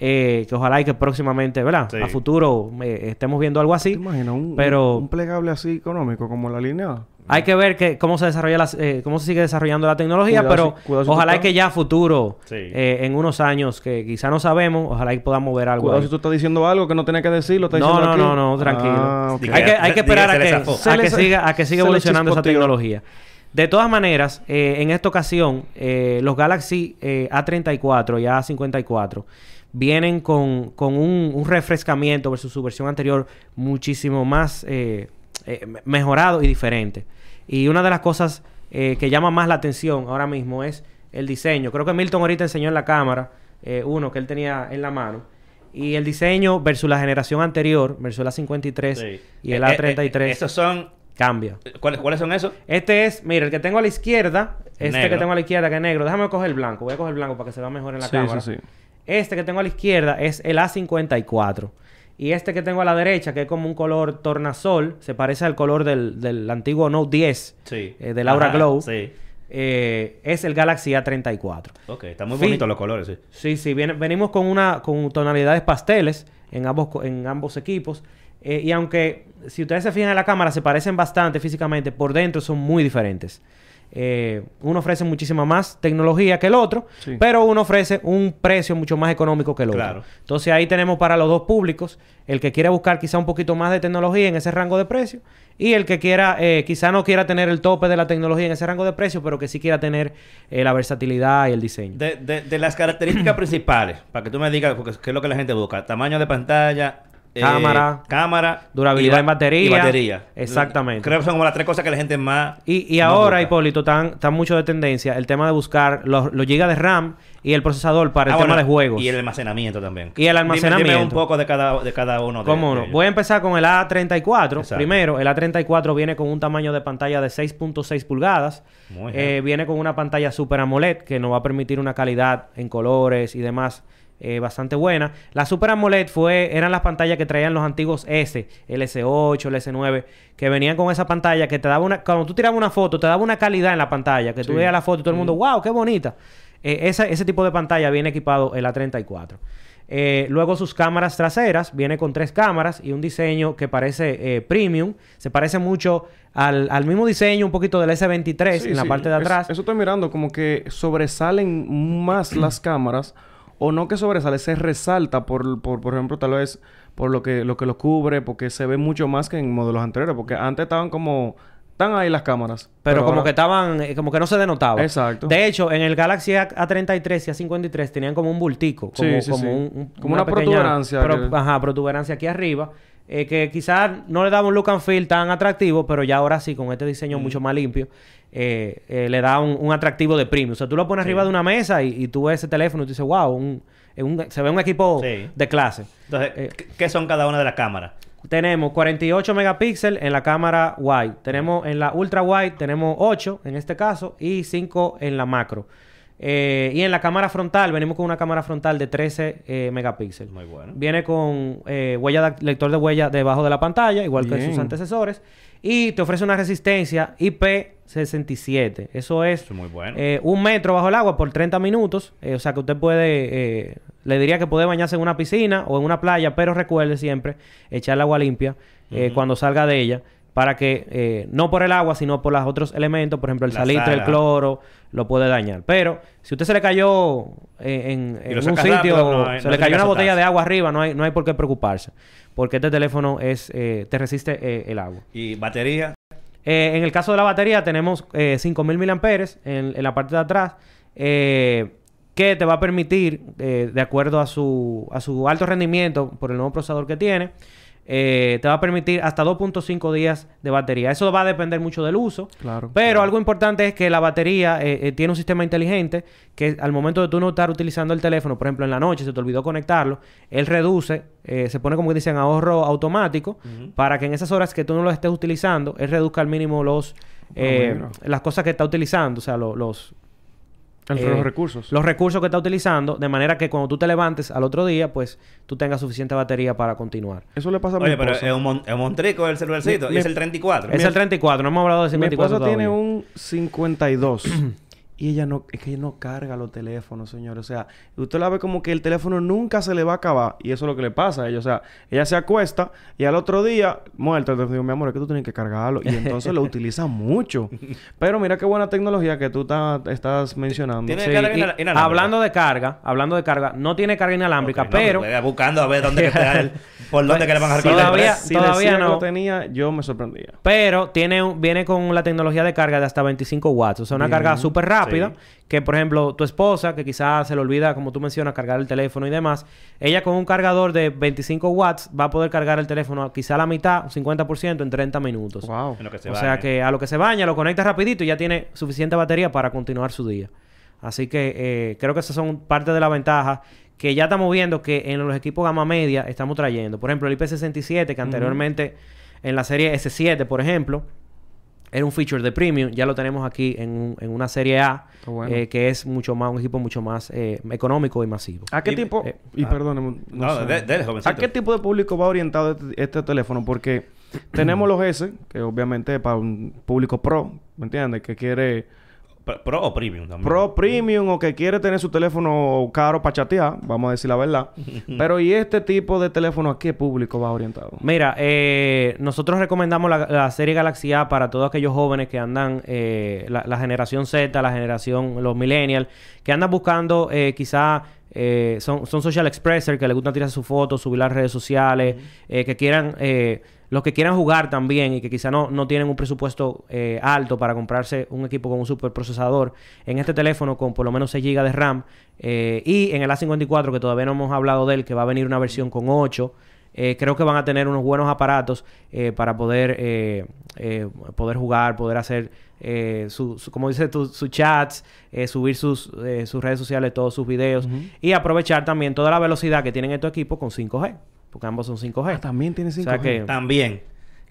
eh, que ojalá y que próximamente, ¿verdad? Sí. A futuro eh, estemos viendo algo ¿Te así. imaginas un, pero- un plegable así económico como la línea A? Hay que ver que, cómo se desarrolla las- eh, cómo se sigue desarrollando la tecnología, Cuidado pero cuidado ojalá y estás- que ya a futuro, Sí. eh, en unos años que quizá no sabemos, ojalá y podamos ver algo. Cuidado ahí. si tú estás diciendo algo que no tenía que decirlo. Estás No, diciendo no, aquí. no, no, tranquilo. Ah, Hay que, hay que esperar a que, a que siga, a que siga evolucionando esa tecnología. De todas maneras, eh, en esta ocasión, eh, los Galaxy eh, A34 y A54 vienen con, con un, un refrescamiento versus su versión anterior muchísimo más eh, eh, me- mejorado y diferente. Y una de las cosas eh, que llama más la atención ahora mismo es el diseño. Creo que Milton ahorita enseñó en la cámara eh, uno que él tenía en la mano. Y el diseño versus la generación anterior, versus la 53 Sí. y el Eh, eh, A33, eh, esos son... cambia. ¿cuáles, ¿Cuáles son esos? Este es, mira, el que tengo a la izquierda, este Negro. que tengo a la izquierda que es negro. Déjame coger el blanco, voy a coger el blanco para que se vea mejor en la Sí, cámara. sí, sí. Este que tengo a la izquierda es el A54. Y este que tengo a la derecha, que es como un color tornasol, se parece al color del, del antiguo Note 10, Sí. eh, de Laura Ajá, Glow, Sí. eh, es el Galaxy A34. Ok, están muy Fin- bonitos los colores, sí. Sí, sí, venimos con una con tonalidades pasteles en ambos en ambos equipos Eh, y aunque si ustedes se fijan en la cámara se parecen bastante físicamente, por dentro son muy diferentes. Eh, uno ofrece muchísima más tecnología que el otro, Sí. pero uno ofrece un precio mucho más económico que el otro. Entonces ahí tenemos para los dos públicos, el que quiere buscar quizá un poquito más de tecnología en ese rango de precio y el que quiera, eh, quizá no quiera tener el tope de la tecnología en ese rango de precio, pero que sí quiera tener eh, la versatilidad y el diseño. De, de, de las características principales, para que tú me digas, porque qué es lo que la gente busca. Tamaño de pantalla, eh, Cámara, cámara, durabilidad y en batería. Y batería. Exactamente. Creo que son como las tres cosas que la gente más. Y, y más ahora, busca. Hipólito, están, están mucho de tendencia el tema de buscar los, los gigas de RAM y el procesador para el Ah, tema bueno, de juegos. Y el almacenamiento también. Y el almacenamiento. Dime, un poco de cada, de cada uno de ¿Cómo no? Voy a empezar con el A34. Exacto. Primero, el A34 viene con un tamaño de pantalla de 6.6 pulgadas. Muy Eh, bien. viene con una pantalla Super AMOLED que nos va a permitir una calidad en colores y demás eh, bastante buena. La Super AMOLED fue, eran las pantallas que traían los antiguos S, el S8, el S9, que venían con esa pantalla que te daba una... Cuando tú tirabas una foto, te daba una calidad en la pantalla, que tú Sí. veías la foto y todo el mundo, wow, qué bonita. Eh, esa- ese tipo de pantalla viene equipado el A34. Eh, luego sus cámaras traseras, viene con tres cámaras y un diseño que parece eh, premium. Se parece mucho al, al mismo diseño, un poquito del S23 Sí, en la sí. parte de Es- atrás. eso estoy mirando, como que sobresalen más las cámaras. O no que sobresale, se resalta por, por, por ejemplo, tal vez por lo que, lo que lo cubre, porque se ve mucho más que en modelos anteriores. Porque antes estaban como... Están ahí las cámaras. pero como ahora- que estaban, eh, como que no se denotaba. Exacto. De hecho, en el Galaxy A- A33 y A53 tenían como un bultico, como, Sí, sí, como, sí. un- un- Como una protuberancia pro- que- Ajá, protuberancia aquí arriba. eh, que quizás no le daba un look and feel tan atractivo, pero ya ahora sí, con este diseño mucho más limpio, eh, eh, le da un, un atractivo de premium. O sea, tú lo pones arriba de una mesa y, y tú ves ese teléfono y tú dices, wow, un- un- se ve un equipo Sí. de clase. Entonces, eh, ¿qué- ¿qué son cada una de las cámaras? Tenemos 48 megapíxeles en la cámara wide. Tenemos en la ultra wide, tenemos 8 en este caso y 5 en la macro. Eh, y en la cámara frontal, venimos con una cámara frontal de 13 eh, megapíxeles. Muy bueno. Viene con eh, huella de- lector de huella debajo de la pantalla, igual que Bien. sus antecesores. Y te ofrece una resistencia IP67. Eso es Eso es muy bueno. eh, un metro bajo el agua por 30 minutos. Eh, o sea que usted puede, eh, le diría que puede bañarse en una piscina o en una playa, pero recuerde siempre echar el agua limpia eh, cuando salga de ella. Para que, eh, no por el agua, sino por los otros elementos, por ejemplo, el La salitre, el cloro, lo puede dañar. Pero si usted se le cayó eh, en, en lo un sitio, rápido, no hay- se no le cayó una botella de agua arriba, no hay, no hay por qué preocuparse. Porque este teléfono es, eh, te resiste eh, el agua. ¿Y batería? Eh, en el caso de la batería tenemos eh, 5000 mAh en, en la parte de atrás eh, que te va a permitir, eh, de acuerdo a su, a su alto rendimiento por el nuevo procesador que tiene, eh, te va a permitir hasta 2.5 días de batería. Eso va a depender mucho del uso. Claro. Pero algo importante es que la batería eh, eh, tiene un sistema inteligente que al momento de tú no estar utilizando el teléfono, por ejemplo en la noche, se te olvidó conectarlo, él reduce, eh, se pone como que dicen ahorro automático para que en esas horas que tú no lo estés utilizando, él reduzca al mínimo los eh, mira. las cosas que está utilizando, o sea, lo- los El- eh, los recursos. los recursos que está utilizando, de manera que cuando tú te levantes al otro día, pues tú tengas suficiente batería para continuar. Eso le pasa a mi Oye, pero es un, mon- es un montrico el celularcito. Mi- y es el 34. Es el 34, no hemos hablado de Mi 54 esposa tiene todavía. un 52. y ella no... Es que ella no carga los teléfonos, señor. O sea, usted la ve como que el teléfono nunca se le va a acabar. Y eso es lo que le pasa a ella. O sea, ella se acuesta y al otro día... Muerta. Entonces digo, mi amor, es que tú tienes que cargarlo. Y entonces lo utiliza mucho. Pero mira qué buena tecnología que tú ta- estás mencionando. Sí, y hablando de carga, hablando de carga, no tiene carga inalámbrica, Ok, no, pero pues, buscando a ver dónde que el- por dónde que le van a recortar el todavía-. Si todavía no. lo tenía, yo me sorprendía. Pero tiene viene con la tecnología de carga de hasta 25 watts. O sea, una Bien. carga súper rápida. Sí. Que, por ejemplo, tu esposa, que quizás se le olvida, como tú mencionas, cargar el teléfono y demás. Ella con un cargador de 25 watts va a poder cargar el teléfono quizá a la mitad, un 50% en 30 minutos. Wow. En lo que se o sea que a lo que se baña, lo conecta rapidito y ya tiene suficiente batería para continuar su día. Así que eh, creo que esas son parte de la ventaja que ya estamos viendo que en los equipos gama media estamos trayendo. Por ejemplo, el IP67, que anteriormente en la serie S7, por ejemplo, era un feature de premium. Ya lo tenemos aquí en, un- en una serie A, bueno. eh, que es mucho más, un equipo mucho más eh, económico y masivo. ¿A qué Y- tipo? eh, y ah. perdóneme. No, sé. de-. ¿A qué tipo de público va orientado este, este teléfono? Porque tenemos los S, que obviamente es para un público pro, ¿me entiendes? Que quiere Pro, o premium también. pro premium o que quiere tener su teléfono caro para chatear, vamos a decir la verdad. Pero ¿y este tipo de teléfono a qué público va orientado? Mira, eh, nosotros recomendamos la, la serie Galaxy A para todos aquellos jóvenes que andan, eh, la, la generación Z, la generación, los millennials, que andan buscando eh, quizá, eh, son, son social expressers, que les gusta tirar sus fotos, subir las redes sociales, eh, que quieran, eh, los que quieran jugar también y que quizá no, no tienen un presupuesto eh, alto para comprarse un equipo con un superprocesador, en este teléfono con por lo menos 6 GB de RAM eh, y en el A54 que todavía no hemos hablado de él, que va a venir una versión con 8. Eh, creo que van a tener unos buenos aparatos eh, para poder, eh, eh, poder jugar, poder hacer, eh, su, su- como dice, tu- sus chats, subir sus, eh, sus redes sociales, todos sus videos y aprovechar también toda la velocidad que tienen estos equipos con 5G, porque ambos son 5G. Ah, también tiene 5G. O sea que- También.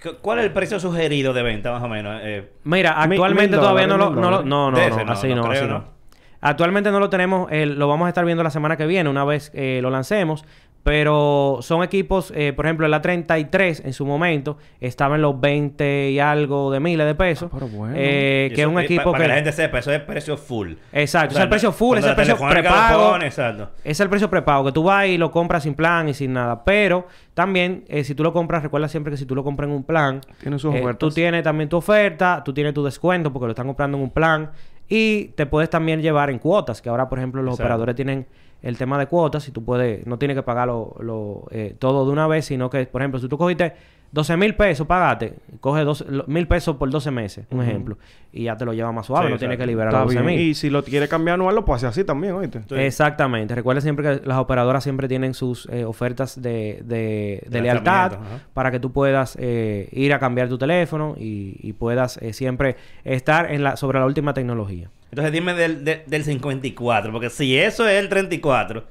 Cu- ¿Cuál es el precio sugerido de venta, más o menos? Eh, Mira, actualmente mil todavía no lo, no lo- no, no, no, ese no, así no no, creo, así ¿no? no. Actualmente no lo tenemos, eh, lo vamos a estar viendo la semana que viene, una vez eh, lo lancemos. Pero son equipos, eh, por ejemplo, el A33 en su momento estaba en los 20 y algo de miles de pesos. Ah, pero bueno. Eh, que es un equipo pa- Para que... que... la gente sepa, eso es precio full. Exacto, O sea, es el precio full, es el la precio prepago. pone, exacto. Es el precio prepago, que tú vas y lo compras sin plan y sin nada. Pero también, eh, si tú lo compras, recuerda siempre que si tú lo compras en un plan, Tiene sus eh, tú tienes también tu oferta, tú tienes tu descuento porque lo están comprando en un plan y te puedes también llevar en cuotas, que ahora, por ejemplo, los Exacto. operadores tienen el tema de cuotas y tú puedes, no tienes que pagar lo, lo, eh, todo de una vez, sino que, por ejemplo, si tú cogiste 12 mil pesos, pagaste, coge mil pesos por 12 meses, un ejemplo, y ya te lo lleva más suave, Sí, no tienes que liberar Está los 12 bien. mil. Y si lo quiere cambiar anual, lo puede hacer así también, ¿oíste? Sí. Exactamente. Recuerda siempre que las operadoras siempre tienen sus eh, ofertas de, de, de De lealtad ajá. para que tú puedas eh, ir a cambiar tu teléfono y, y puedas eh, siempre estar en la, sobre la última tecnología. Entonces dime del, de- del 54, porque si eso es el 34,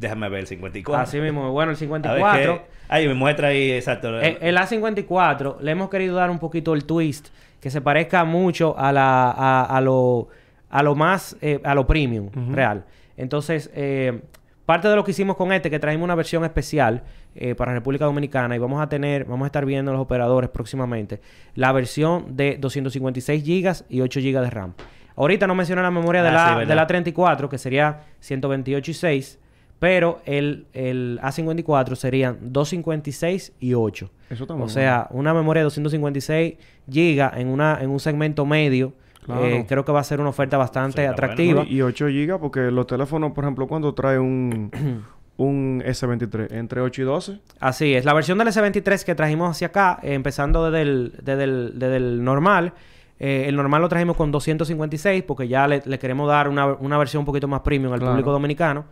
déjame ver el 54. Así mismo. Bueno, el A ver 54. qué- Ahí me muestra ahí, exacto. el A54 le hemos querido dar un poquito el twist que se parezca mucho a la a, a lo a lo más eh, a lo premium real. Entonces, eh, parte de lo que hicimos con este, que trajimos una versión especial eh, para República Dominicana y vamos a tener, vamos a estar viendo los operadores próximamente, la versión de 256 GB y 8 GB de RAM. Ahorita no mencioné la memoria de, Ah, la, sí, de la 34, que sería 128 y 6, pero el, el A54 serían 256 y 8. Eso muy O sea, una memoria de 256 GB en, una, en un segmento medio, Claro. eh, creo que va a ser una oferta bastante atractiva. Y 8 GB, porque los teléfonos, por ejemplo, cuando trae un, un S23, entre 8 y 12. Así es. La versión del S23 que trajimos hacia acá, eh, empezando desde el, desde el, desde el normal, eh, el normal lo trajimos con 256 porque ya le, le queremos dar una, una versión un poquito más premium al Claro. público dominicano.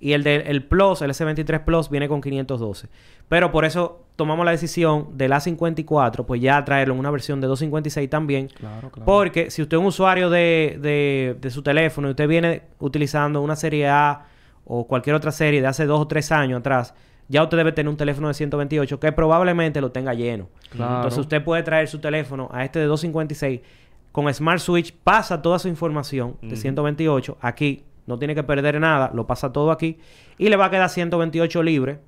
Y el del el Plus, el S23 Plus, viene con 512. Pero por eso tomamos la decisión del A54, pues ya traerlo en una versión de 256 también. Claro, claro. Porque si usted es un usuario de, de, de su teléfono y usted viene utilizando una serie A o cualquier otra serie de hace dos o tres años atrás, ya usted debe tener un teléfono de 128 que probablemente lo tenga lleno. Claro. Entonces usted puede traer su teléfono a este de 256 con Smart Switch pasa toda su información de Ujú. 128 aquí. No tiene que perder nada, lo pasa todo aquí. Y le va a quedar 128 libre.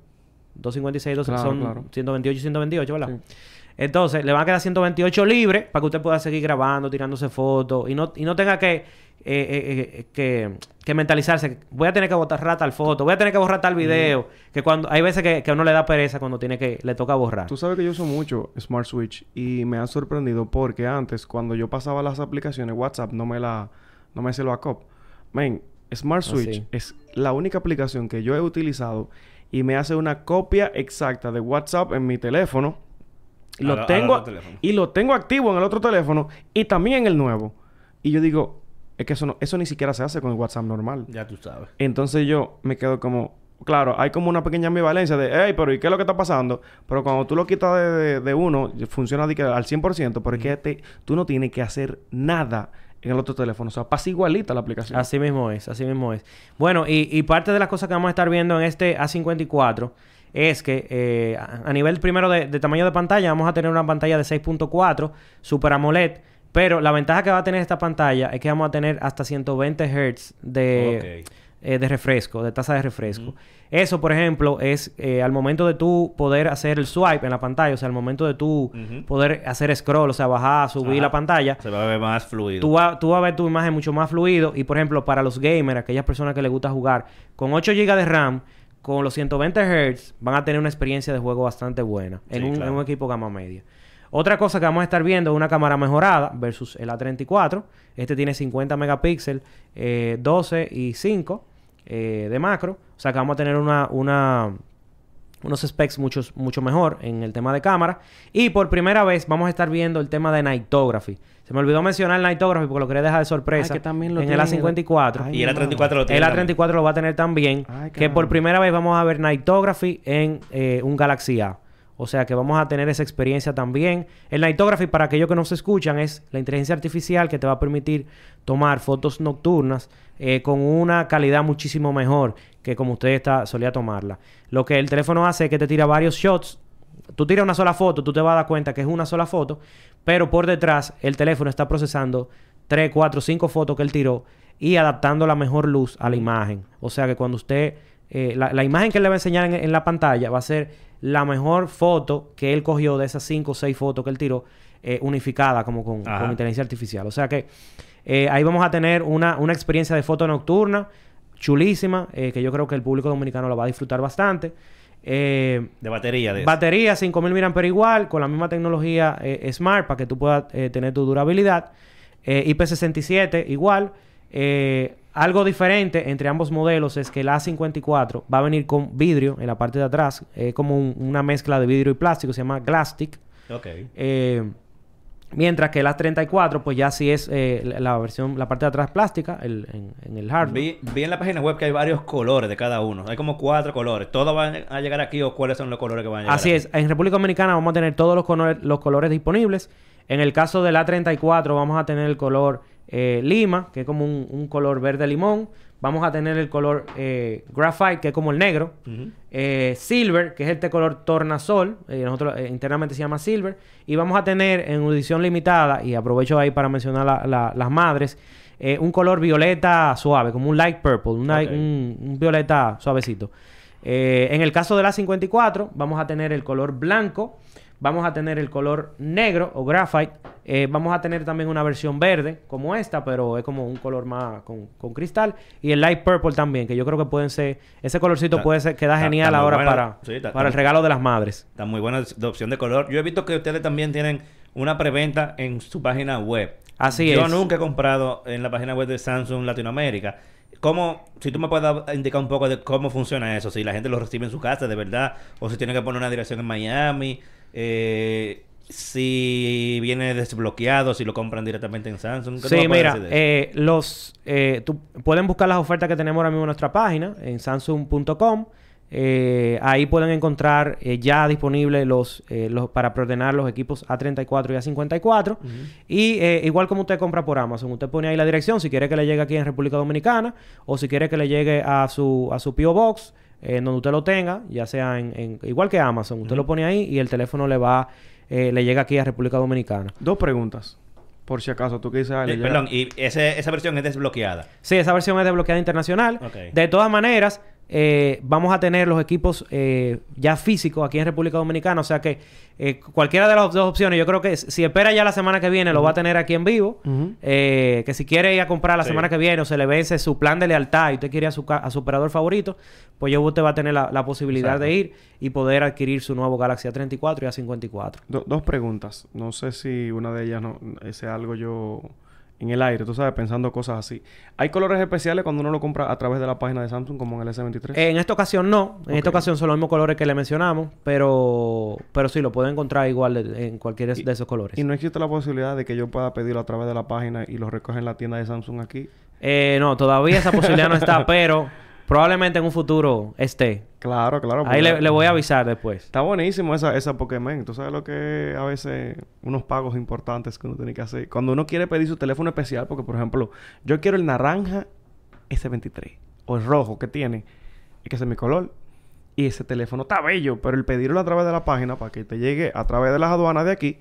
256, dos- Claro, son claro. 128 y 128, ¿verdad? Sí. Entonces, le van a quedar 128 libre para que usted pueda seguir grabando, tirándose fotos y no, y no tenga que, eh, eh, eh, que, que mentalizarse. Voy a tener que borrar tal foto, voy a tener que borrar tal video. Que cuando hay veces que, que uno le da pereza cuando tiene que, le toca borrar. Tú sabes que yo uso mucho Smart Switch y me ha sorprendido porque antes, cuando yo pasaba las aplicaciones, WhatsApp no me la... No me hace el backup. Men, Smart Ah, Switch es la única aplicación que yo he utilizado y me hace una copia exacta de WhatsApp en mi teléfono. Y lo a tengo... y lo tengo activo en el otro teléfono y también en el nuevo. Y yo digo... Es que eso, no, eso ni siquiera se hace con el WhatsApp normal. Ya tú sabes. Entonces yo me quedo como... Claro, hay como una pequeña ambivalencia de... Hey, pero ¿y qué es lo que está pasando? Pero cuando tú lo quitas de, de- de uno, funciona de que al 100%. Pero es que te- tú no tienes que hacer nada en el otro teléfono. O sea, pasa igualita la aplicación. Así mismo es, así mismo es. Bueno, y, y parte de las cosas que vamos a estar viendo en este A54 es que eh, a nivel primero de, de tamaño de pantalla vamos a tener una pantalla de 6.4 Super AMOLED, pero la ventaja que va a tener esta pantalla es que vamos a tener hasta 120 Hz de. Eh, de refresco, de tasa de refresco. Eso, por ejemplo, es eh, al momento de tú poder hacer el swipe en la pantalla, o sea, al momento de tú poder hacer scroll, o sea, bajar, subir Ajá. la pantalla, Se va a ver más fluido. Tú, va- tú vas a ver tu imagen mucho más fluido. Y por ejemplo, para los gamers, aquellas personas que les gusta jugar con 8 GB de RAM, con los 120 Hz, van a tener una experiencia de juego bastante buena en, Sí, un, claro. en un equipo gama media. Otra cosa que vamos a estar viendo es una cámara mejorada versus el A34. Este tiene 50 megapíxeles, eh, 12 y 5 eh, de macro. O sea que vamos a tener una, una, unos specs muchos, mucho mejor en el tema de cámara. Y por primera vez vamos a estar viendo el tema de Nightography. Se me olvidó mencionar el Nightography porque lo quería dejar de sorpresa. Ay, que también lo en el tienen en el- A54. Ay, y el mi madre. A34 lo tiene. el también. A34 lo va a tener también. Ay, que por primera vez vamos a ver Nightography en eh, un Galaxy A. O sea que vamos a tener esa experiencia también. El Nightography, para aquellos que no se escuchan, es la inteligencia artificial que te va a permitir tomar fotos nocturnas eh, con una calidad muchísimo mejor que como usted está, solía tomarla. Lo que el teléfono hace es que te tira varios shots. Tú tiras una sola foto, tú te vas a dar cuenta que es una sola foto, pero por detrás el teléfono está procesando 3, 4, 5 fotos que él tiró y adaptando la mejor luz a la imagen. O sea que cuando usted, eh, la, imagen que él le va a enseñar en, en la pantalla va a ser la mejor foto que él cogió de esas 5 o 6 fotos que él tiró, eh, unificada como con, inteligencia artificial. O sea que eh, ahí vamos a tener una, una experiencia de foto nocturna chulísima, eh, que yo creo que el público dominicano la va a disfrutar bastante. De batería de eso. Batería 5000 mAh igual, con la misma tecnología Smart para que tú puedas tener tu durabilidad. Eh, IP67 igual. Eh, algo diferente entre ambos modelos es que el A54 va a venir con vidrio en la parte de atrás. Es como un- una mezcla de vidrio y plástico, se llama Glastic. Ok. Eh, mientras que el A34 pues ya sí es eh, la la versión, la parte de atrás plástica el- en, en el hardware. Vi, vi en la página web que hay varios colores de cada uno. Hay como cuatro colores. ¿Todos van a llegar aquí o cuáles son los colores que van a llegar Así aquí? es, en República Dominicana vamos a tener todos los, colores- los colores disponibles. En el caso del A34 vamos a tener el color eh, lima, que es como un, un color verde limón. Vamos a tener el color eh, graphite, que es como el negro. Eh, silver, que es este color tornasol. nosotros internamente se llama silver. Y vamos a tener en edición limitada, y aprovecho ahí para mencionar la- la- las madres, un color violeta suave, como un light purple, un, violeta suavecito. En el caso de la 54, vamos a tener el color blanco, vamos a tener el color negro o graphite, eh, vamos a tener también una versión verde como esta, pero es como un color más con, con cristal, y el light purple también, que yo creo que pueden ser, ese colorcito puede ser, queda genial muy ahora bueno. para, Sí, para el regalo de las madres. Está muy buena de opción de color. Yo he visto que ustedes también tienen una preventa en su página web. Así Yo es. nunca he comprado en la página web de Samsung Latinoamérica. ¿Cómo, si tú me puedes indicar un poco de cómo funciona eso? Si la gente lo recibe en su casa de verdad, o si tiene que poner una dirección en Miami, eh, si viene desbloqueado, si lo compran directamente en Samsung. ¿Qué Sí, mira, eh, los eh, tú pueden buscar las ofertas que tenemos ahora mismo en nuestra página, en samsung.com. Eh, ahí pueden encontrar ya disponibles los, eh, los para preordenar los equipos A34 y A54. Y eh, igual como usted compra por Amazon, usted pone ahí la dirección si quiere que le llegue aquí en República Dominicana o si quiere que le llegue a su, a su P.O. Box, eh, en donde usted lo tenga, ya sea en, en- igual que Amazon, usted lo pone ahí y el teléfono le va, eh, le llega aquí a República Dominicana. Dos preguntas. Por si acaso, tú que dices, ah, Eh, perdón, y ese- esa versión es desbloqueada. Sí, esa versión es desbloqueada internacional. De todas maneras, eh, vamos a tener los equipos eh, ya físicos aquí en República Dominicana. O sea que eh, cualquiera de las dos opciones, yo creo que si espera ya la semana que viene, lo va a tener aquí en vivo. Eh, que si quiere ir a comprar la Sí. semana que viene o se le vence su plan de lealtad y usted quiere ir a su, a su operador favorito, pues yo usted va a tener la, la posibilidad Exacto. de ir y poder adquirir su nuevo Galaxy A34 y A54. Do- dos preguntas. No sé si una de ellas no es algo yo en el aire, tú sabes, pensando cosas así. ¿Hay colores especiales cuando uno lo compra a través de la página de Samsung como en el S23? En esta ocasión no. En esta ocasión son los mismos colores que le mencionamos, pero pero sí, lo puede encontrar igual de- en cualquiera de esos colores. ¿Y no existe la posibilidad de que yo pueda pedirlo a través de la página y lo recoja en la tienda de Samsung aquí? Eh, no, todavía esa posibilidad no está, pero probablemente en un futuro esté. Claro, claro. Ahí le, le voy a avisar después. Está buenísimo esa, esa Pokémon. Tú sabes lo que a veces unos pagos importantes que uno tiene que hacer. Cuando uno quiere pedir su teléfono especial, porque por ejemplo, yo quiero el naranja S23 o el rojo que tiene, es que ese es mi color. Y ese teléfono está bello, pero el pedirlo a través de la página para que te llegue a través de las aduanas de aquí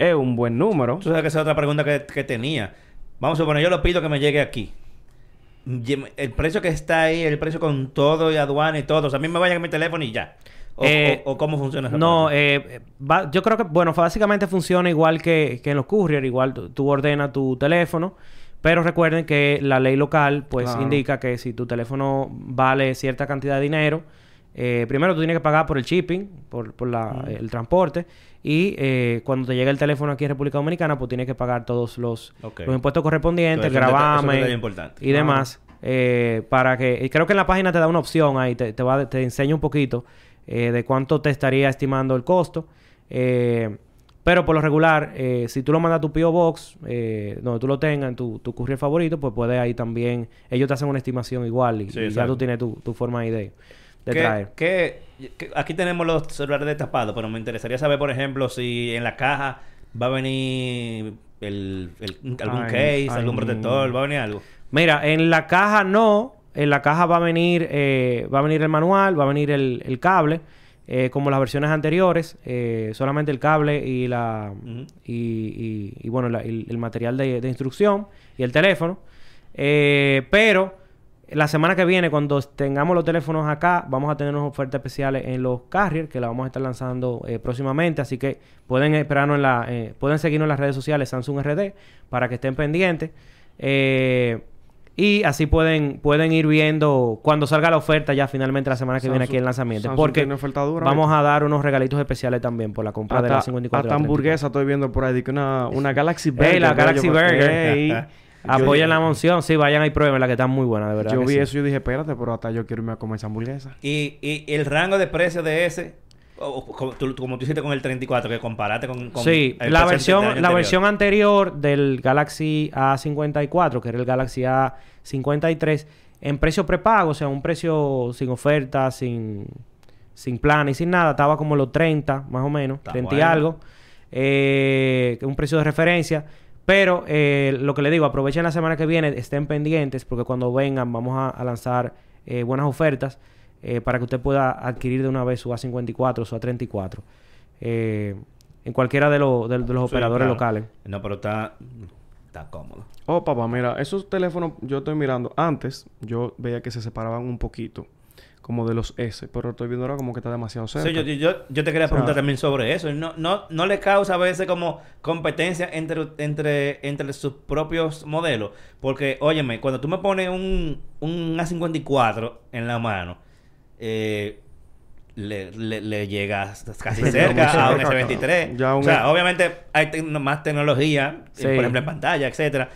es un buen número. Tú sabes que esa es otra pregunta que, que tenía. Vamos a suponer, yo lo pido que me llegue aquí. El precio que está ahí, el precio con todo y aduana y todo. O sea, a mí me va a mi teléfono y ya. O, Eh, o- o cómo funciona esa No, eh, va- yo creo que, bueno, básicamente funciona igual que, que en los courier, igual tú, tú ordenas tu teléfono, pero recuerden que la ley local, pues, Claro. indica que si tu teléfono vale cierta cantidad de dinero, eh, primero tú tienes que pagar por el shipping, por, por la- el transporte, y eh, cuando te llega el teléfono aquí en República Dominicana, pues tienes que pagar todos los, impuestos correspondientes, el Entonces, gravamen y demás, eh, para que... Y creo que en la página te da una opción ahí, te, te, va, te enseña un poquito eh, de cuánto te estaría estimando el costo. Eh, pero por lo regular, eh, si tú lo mandas a tu P.O. Box, eh, donde tú lo tengas, en tu, tu courier favorito, pues puedes ahí también... Ellos te hacen una estimación igual y, Sí, y ya tú tienes tu, tu forma de, de ¿Qué- traer. qué- qué- aquí tenemos los celulares destapados, pero me interesaría saber, por ejemplo, si en la caja va a venir el, el- algún Ay, case, ay, algún protector, va a venir algo. Mira, en la caja no. En la caja va a venir, eh, va a venir el manual, va a venir el, el cable. eh, como las versiones anteriores, eh, solamente el cable y la y, y- y, bueno la- el, el material de, de instrucción y el teléfono. Eh, pero la semana que viene, cuando tengamos los teléfonos acá, vamos a tener unas ofertas especiales en los carriers que la vamos a estar lanzando eh, próximamente. Así que pueden esperarnos en la, eh, pueden seguirnos en las redes sociales Samsung RD para que estén pendientes. Eh, y así pueden, pueden ir viendo cuando salga la oferta ya finalmente la semana que viene aquí en lanzamiento. Samsung Porque dura, vamos a dar unos regalitos especiales también por la compra de la 54. y hasta la 34. hamburguesa estoy viendo por ahí. que una, una Galaxy Burger. la veo Galaxy Burger. Apoyen la moción. Sí, vayan y prueben la que está muy buena, de verdad. Yo vi sí. eso y yo dije, espérate, pero hasta yo quiero irme a comer esa hamburguesa. Y, y el rango de precio de ese, o- o como, tú, como tú hiciste con el 34, que comparaste con... con Sí, el la versión, la anterior. versión anterior del Galaxy A54, que era el Galaxy A53, en precio prepago, o sea, un precio sin oferta, sin, sin plan y sin nada, estaba como los 30, más o menos, Está 30 y bueno. algo, eh, un precio de referencia. Pero eh, lo que le digo, aprovechen la semana que viene, estén pendientes, porque cuando vengan vamos a, a lanzar eh, buenas ofertas eh, para que usted pueda adquirir de una vez su A54 o su A34. Eh, en cualquiera de, los de, de los Sí, operadores claro. locales. No, pero está, está cómodo. Oh, papá, mira, esos teléfonos yo estoy mirando. Antes yo veía que se separaban un poquito, como de los S, pero estoy viendo ahora como que está demasiado cerca. Sí, yo, yo, yo te quería O sea, preguntar también sobre eso. No, no, no le causa a veces como competencia entre, entre, entre sus propios modelos. Porque, óyeme, cuando tú me pones un, un A54 en la mano, eh, le, le, le llegas casi cerca a un cerca. S23. Ya o sea, S- obviamente hay más tecnología, eh, Sí. por ejemplo en pantalla, etcétera.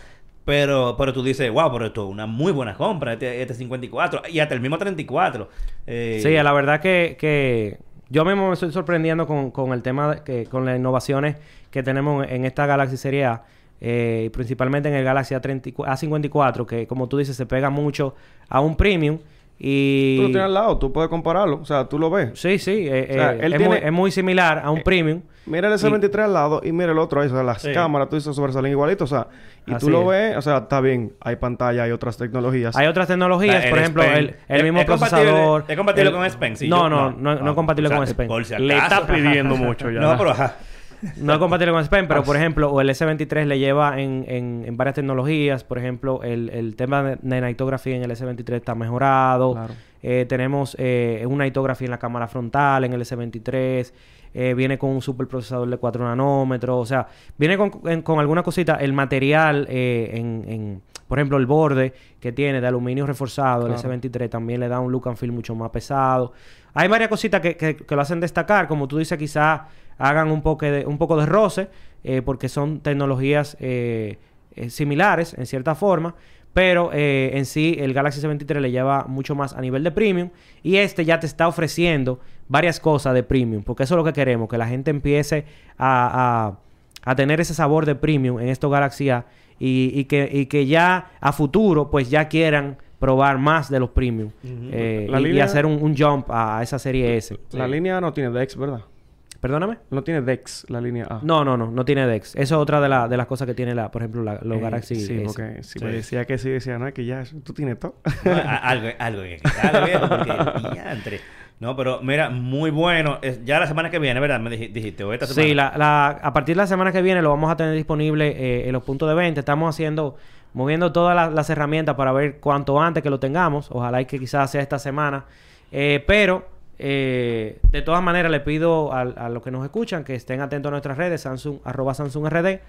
Pero, pero tú dices, wow, pero esto es una muy buena compra, este, este 54 y hasta el mismo 34. Eh, Sí, la verdad que, que yo mismo me estoy sorprendiendo con, con el tema, que, con las innovaciones que tenemos en esta Galaxy Serie A. eh, principalmente en el Galaxy A30 A54, que como tú dices, se pega mucho a un premium. Y... Tú lo tienes al lado, tú puedes compararlo. O sea, tú lo ves. Sí, sí. eh, O sea, eh, él es, tiene- muy, es muy similar a un Eh, premium. Mira el S23 al lado y mira el otro ahí. O sea, las Sí. cámaras, tú dices, sobresalen igualito. O sea, y Así tú lo es. ves, o sea, está bien. Hay pantalla, hay otras tecnologías. Hay otras tecnologías, por ejemplo, el, el ¿Es- mismo es compatible- procesador. es compatible el- con S Pen? Sí, no, yo- no, no. no, no Ah, es compatible o sea, con S Pen. por si Le está pidiendo mucho ya. No, pero ajá. No es compatible con S Pen, pero por ejemplo, o el S23 le lleva en, en, en varias tecnologías. Por ejemplo, el, el tema de, de nightography en el S23 está mejorado. Claro. Eh, tenemos eh, una nightography en la cámara frontal en el S23. Eh, viene con un superprocesador de 4 nanómetros. O sea, viene con, en- con alguna cosita. El material, eh, en, en- por ejemplo, el borde que tiene de aluminio reforzado, Claro. el S23 también le da un look and feel mucho más pesado. Hay varias cositas que, que- que lo hacen destacar. Como tú dices, quizás hagan un poco de, un poco de roce, eh, porque son tecnologías eh, eh, similares en cierta forma. Pero eh, en sí, el Galaxy S23 le lleva mucho más a nivel de premium. Y este ya te está ofreciendo varias cosas de premium. Porque eso es lo que queremos, que la gente empiece a, a- a tener ese sabor de premium en estos Galaxy A. Y, y que, y que ya a futuro, pues ya quieran probar más de los premium. y, y línea- hacer un, un jump a esa serie S. La línea no tiene DeX, ¿verdad? Perdóname. No tiene DeX, la línea A. No, no, no, no tiene DeX. Eso es otra de, la- de las cosas que tiene, la, por ejemplo, la- los Eh, Galaxy Sí, porque si Sí. me decía que sí, decía, no, que ya tú tienes todo. No, algo, algo bien. Algo bien, porque diantre. No, pero mira, muy bueno. Es, ya la semana que viene, ¿verdad? Me dij- dijiste, o esta semana. Sí, la, la- a partir de la semana que viene lo vamos a tener disponible eh, en los puntos de venta. Estamos haciendo, moviendo todas las, las herramientas para ver cuánto antes que lo tengamos. Ojalá y que quizás sea esta semana. Eh, pero, eh, de todas maneras, le pido a, a los que nos escuchan que estén atentos a nuestras redes, Samsung, arroba Samsung RD,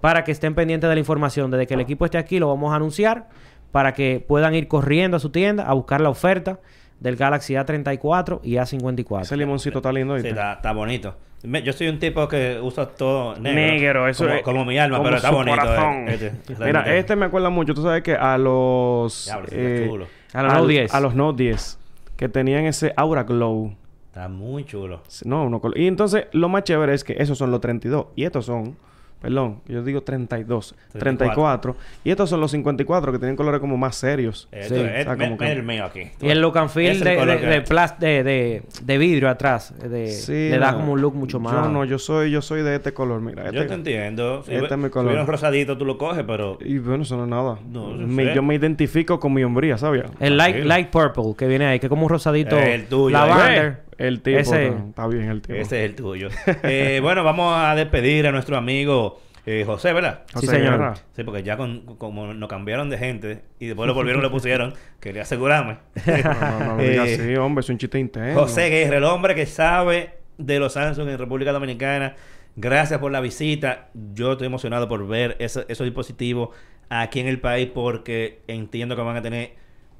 para que estén pendientes de la información. Desde que el equipo esté aquí, lo vamos a anunciar para que puedan ir corriendo a su tienda a buscar la oferta del Galaxy A34 y A54. Ese limoncito está lindo. Sí, está, está bonito. Me- Yo soy un tipo que usa todo negro. Negro, eso como, es- como mi alma, como pero está su bonito. corazón. eh, este. Mira, este me acuerda mucho. Tú sabes que a los... Diablo, eh. A los Note 10. A los Note 10. Que tenían ese Aura Glow. Está muy chulo. No, uno Y entonces, lo más chévere es que esos son los 32. Y estos son... Perdón, yo digo 32. 34. Y estos son los 54 que tienen colores como más serios. Esto Sí, es, o sea, me- que- el mío aquí. Y el look and feel de, de, de, plas- de, de- de vidrio atrás. De, Sí, le da no. como un look mucho más. Yo no, yo soy, yo soy de este color, mira. Yo este- te entiendo. Si, este ve- es mi si color. viene un rosadito, tú lo coges, pero... Y bueno, eso no es nada. No, yo Me- yo me identifico con mi hombría, ¿sabes? El light, light purple que viene ahí, que es como un rosadito. El tuyo, Lavender. El tipo. Ese- Está, está bien el tipo. Ese es el tuyo. Eh, bueno, vamos a despedir a nuestro amigo eh, José, ¿verdad? Sí, señor. Sí, porque ya con, como nos cambiaron de gente y después lo volvieron y lo pusieron, quería asegurarme. No, no, no Eh, así, hombre. Es un chiste interno. José Guerra, el hombre que sabe de los Samsung en República Dominicana. Gracias por la visita. Yo estoy emocionado por ver esos dispositivos aquí en el país porque entiendo que van a tener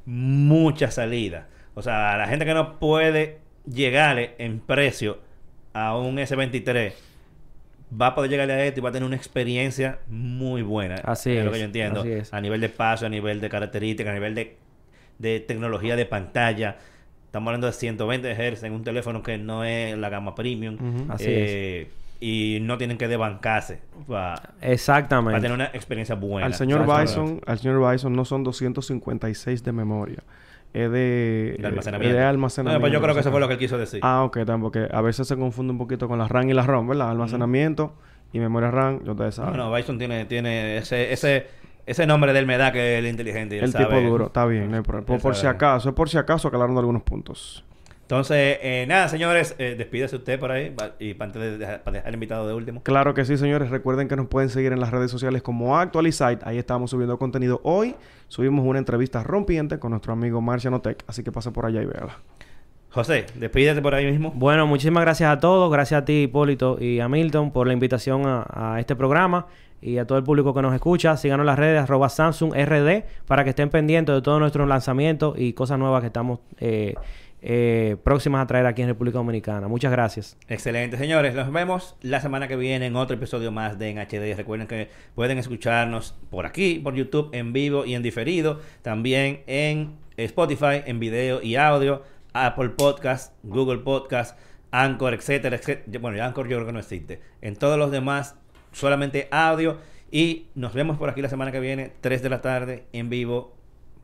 mucha salida. O sea, la gente que no puede llegarle en precio a un S23 va a poder llegarle a esto y va a tener una experiencia muy buena. Así lo es, que yo entiendo. así es. A nivel de espacio, a nivel de características, a nivel de, de tecnología de pantalla. Estamos hablando de 120 Hz en un teléfono que no es la gama premium. Así Eh, Y no tienen que desbancarse. Va, va a Exactamente. tener una experiencia buena. Al señor. Bison, al señor Bison no son 256 de memoria. Es de, De almacenamiento. de No, almacenamiento. pues yo creo que eso fue lo que él quiso decir. Ah, ok, también, porque a veces se confunde un poquito con la RAM y la ROM, ¿verdad? Almacenamiento y memoria RAM, yo ustedes saben. Bueno, Bison tiene, tiene ese, ese, ese nombre del me da que es el inteligente. y él el tipo sabe- duro, está bien, no hay problema. Por, por si acaso, es por si acaso aclararon algunos puntos. Entonces, eh, nada, señores, eh, despídese usted por ahí y para, antes de dejar- para dejar el invitado de último. Claro que sí, señores. Recuerden que nos pueden seguir en las redes sociales como Actualizite. Ahí estamos subiendo contenido. Hoy subimos una entrevista rompiente con nuestro amigo Marciano Tech. Así que pase por allá y véala. José, despídete por ahí mismo. Bueno, muchísimas gracias a todos. Gracias a ti, Hipólito y a Milton, por la invitación a, a este programa. Y a todo el público que nos escucha, síganos en las redes, arroba Samsung RD, para que estén pendientes de todos nuestros lanzamientos y cosas nuevas que estamos eh, eh, próximas a traer aquí en República Dominicana. Muchas gracias. Excelente, señores. Nos vemos la semana que viene en otro episodio más de En HD. Recuerden que pueden escucharnos por aquí, por YouTube, en vivo y en diferido. También en Spotify, en video y audio, Apple Podcast, Google Podcast, Anchor, etcétera, etcétera. Bueno, Anchor yo creo que no existe. En todos los demás, solamente audio. Y nos vemos por aquí la semana que viene, 3 de la tarde, en vivo.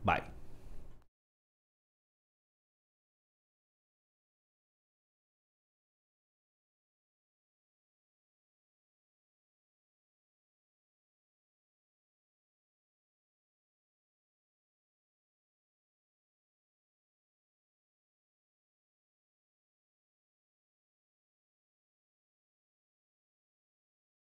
Bye.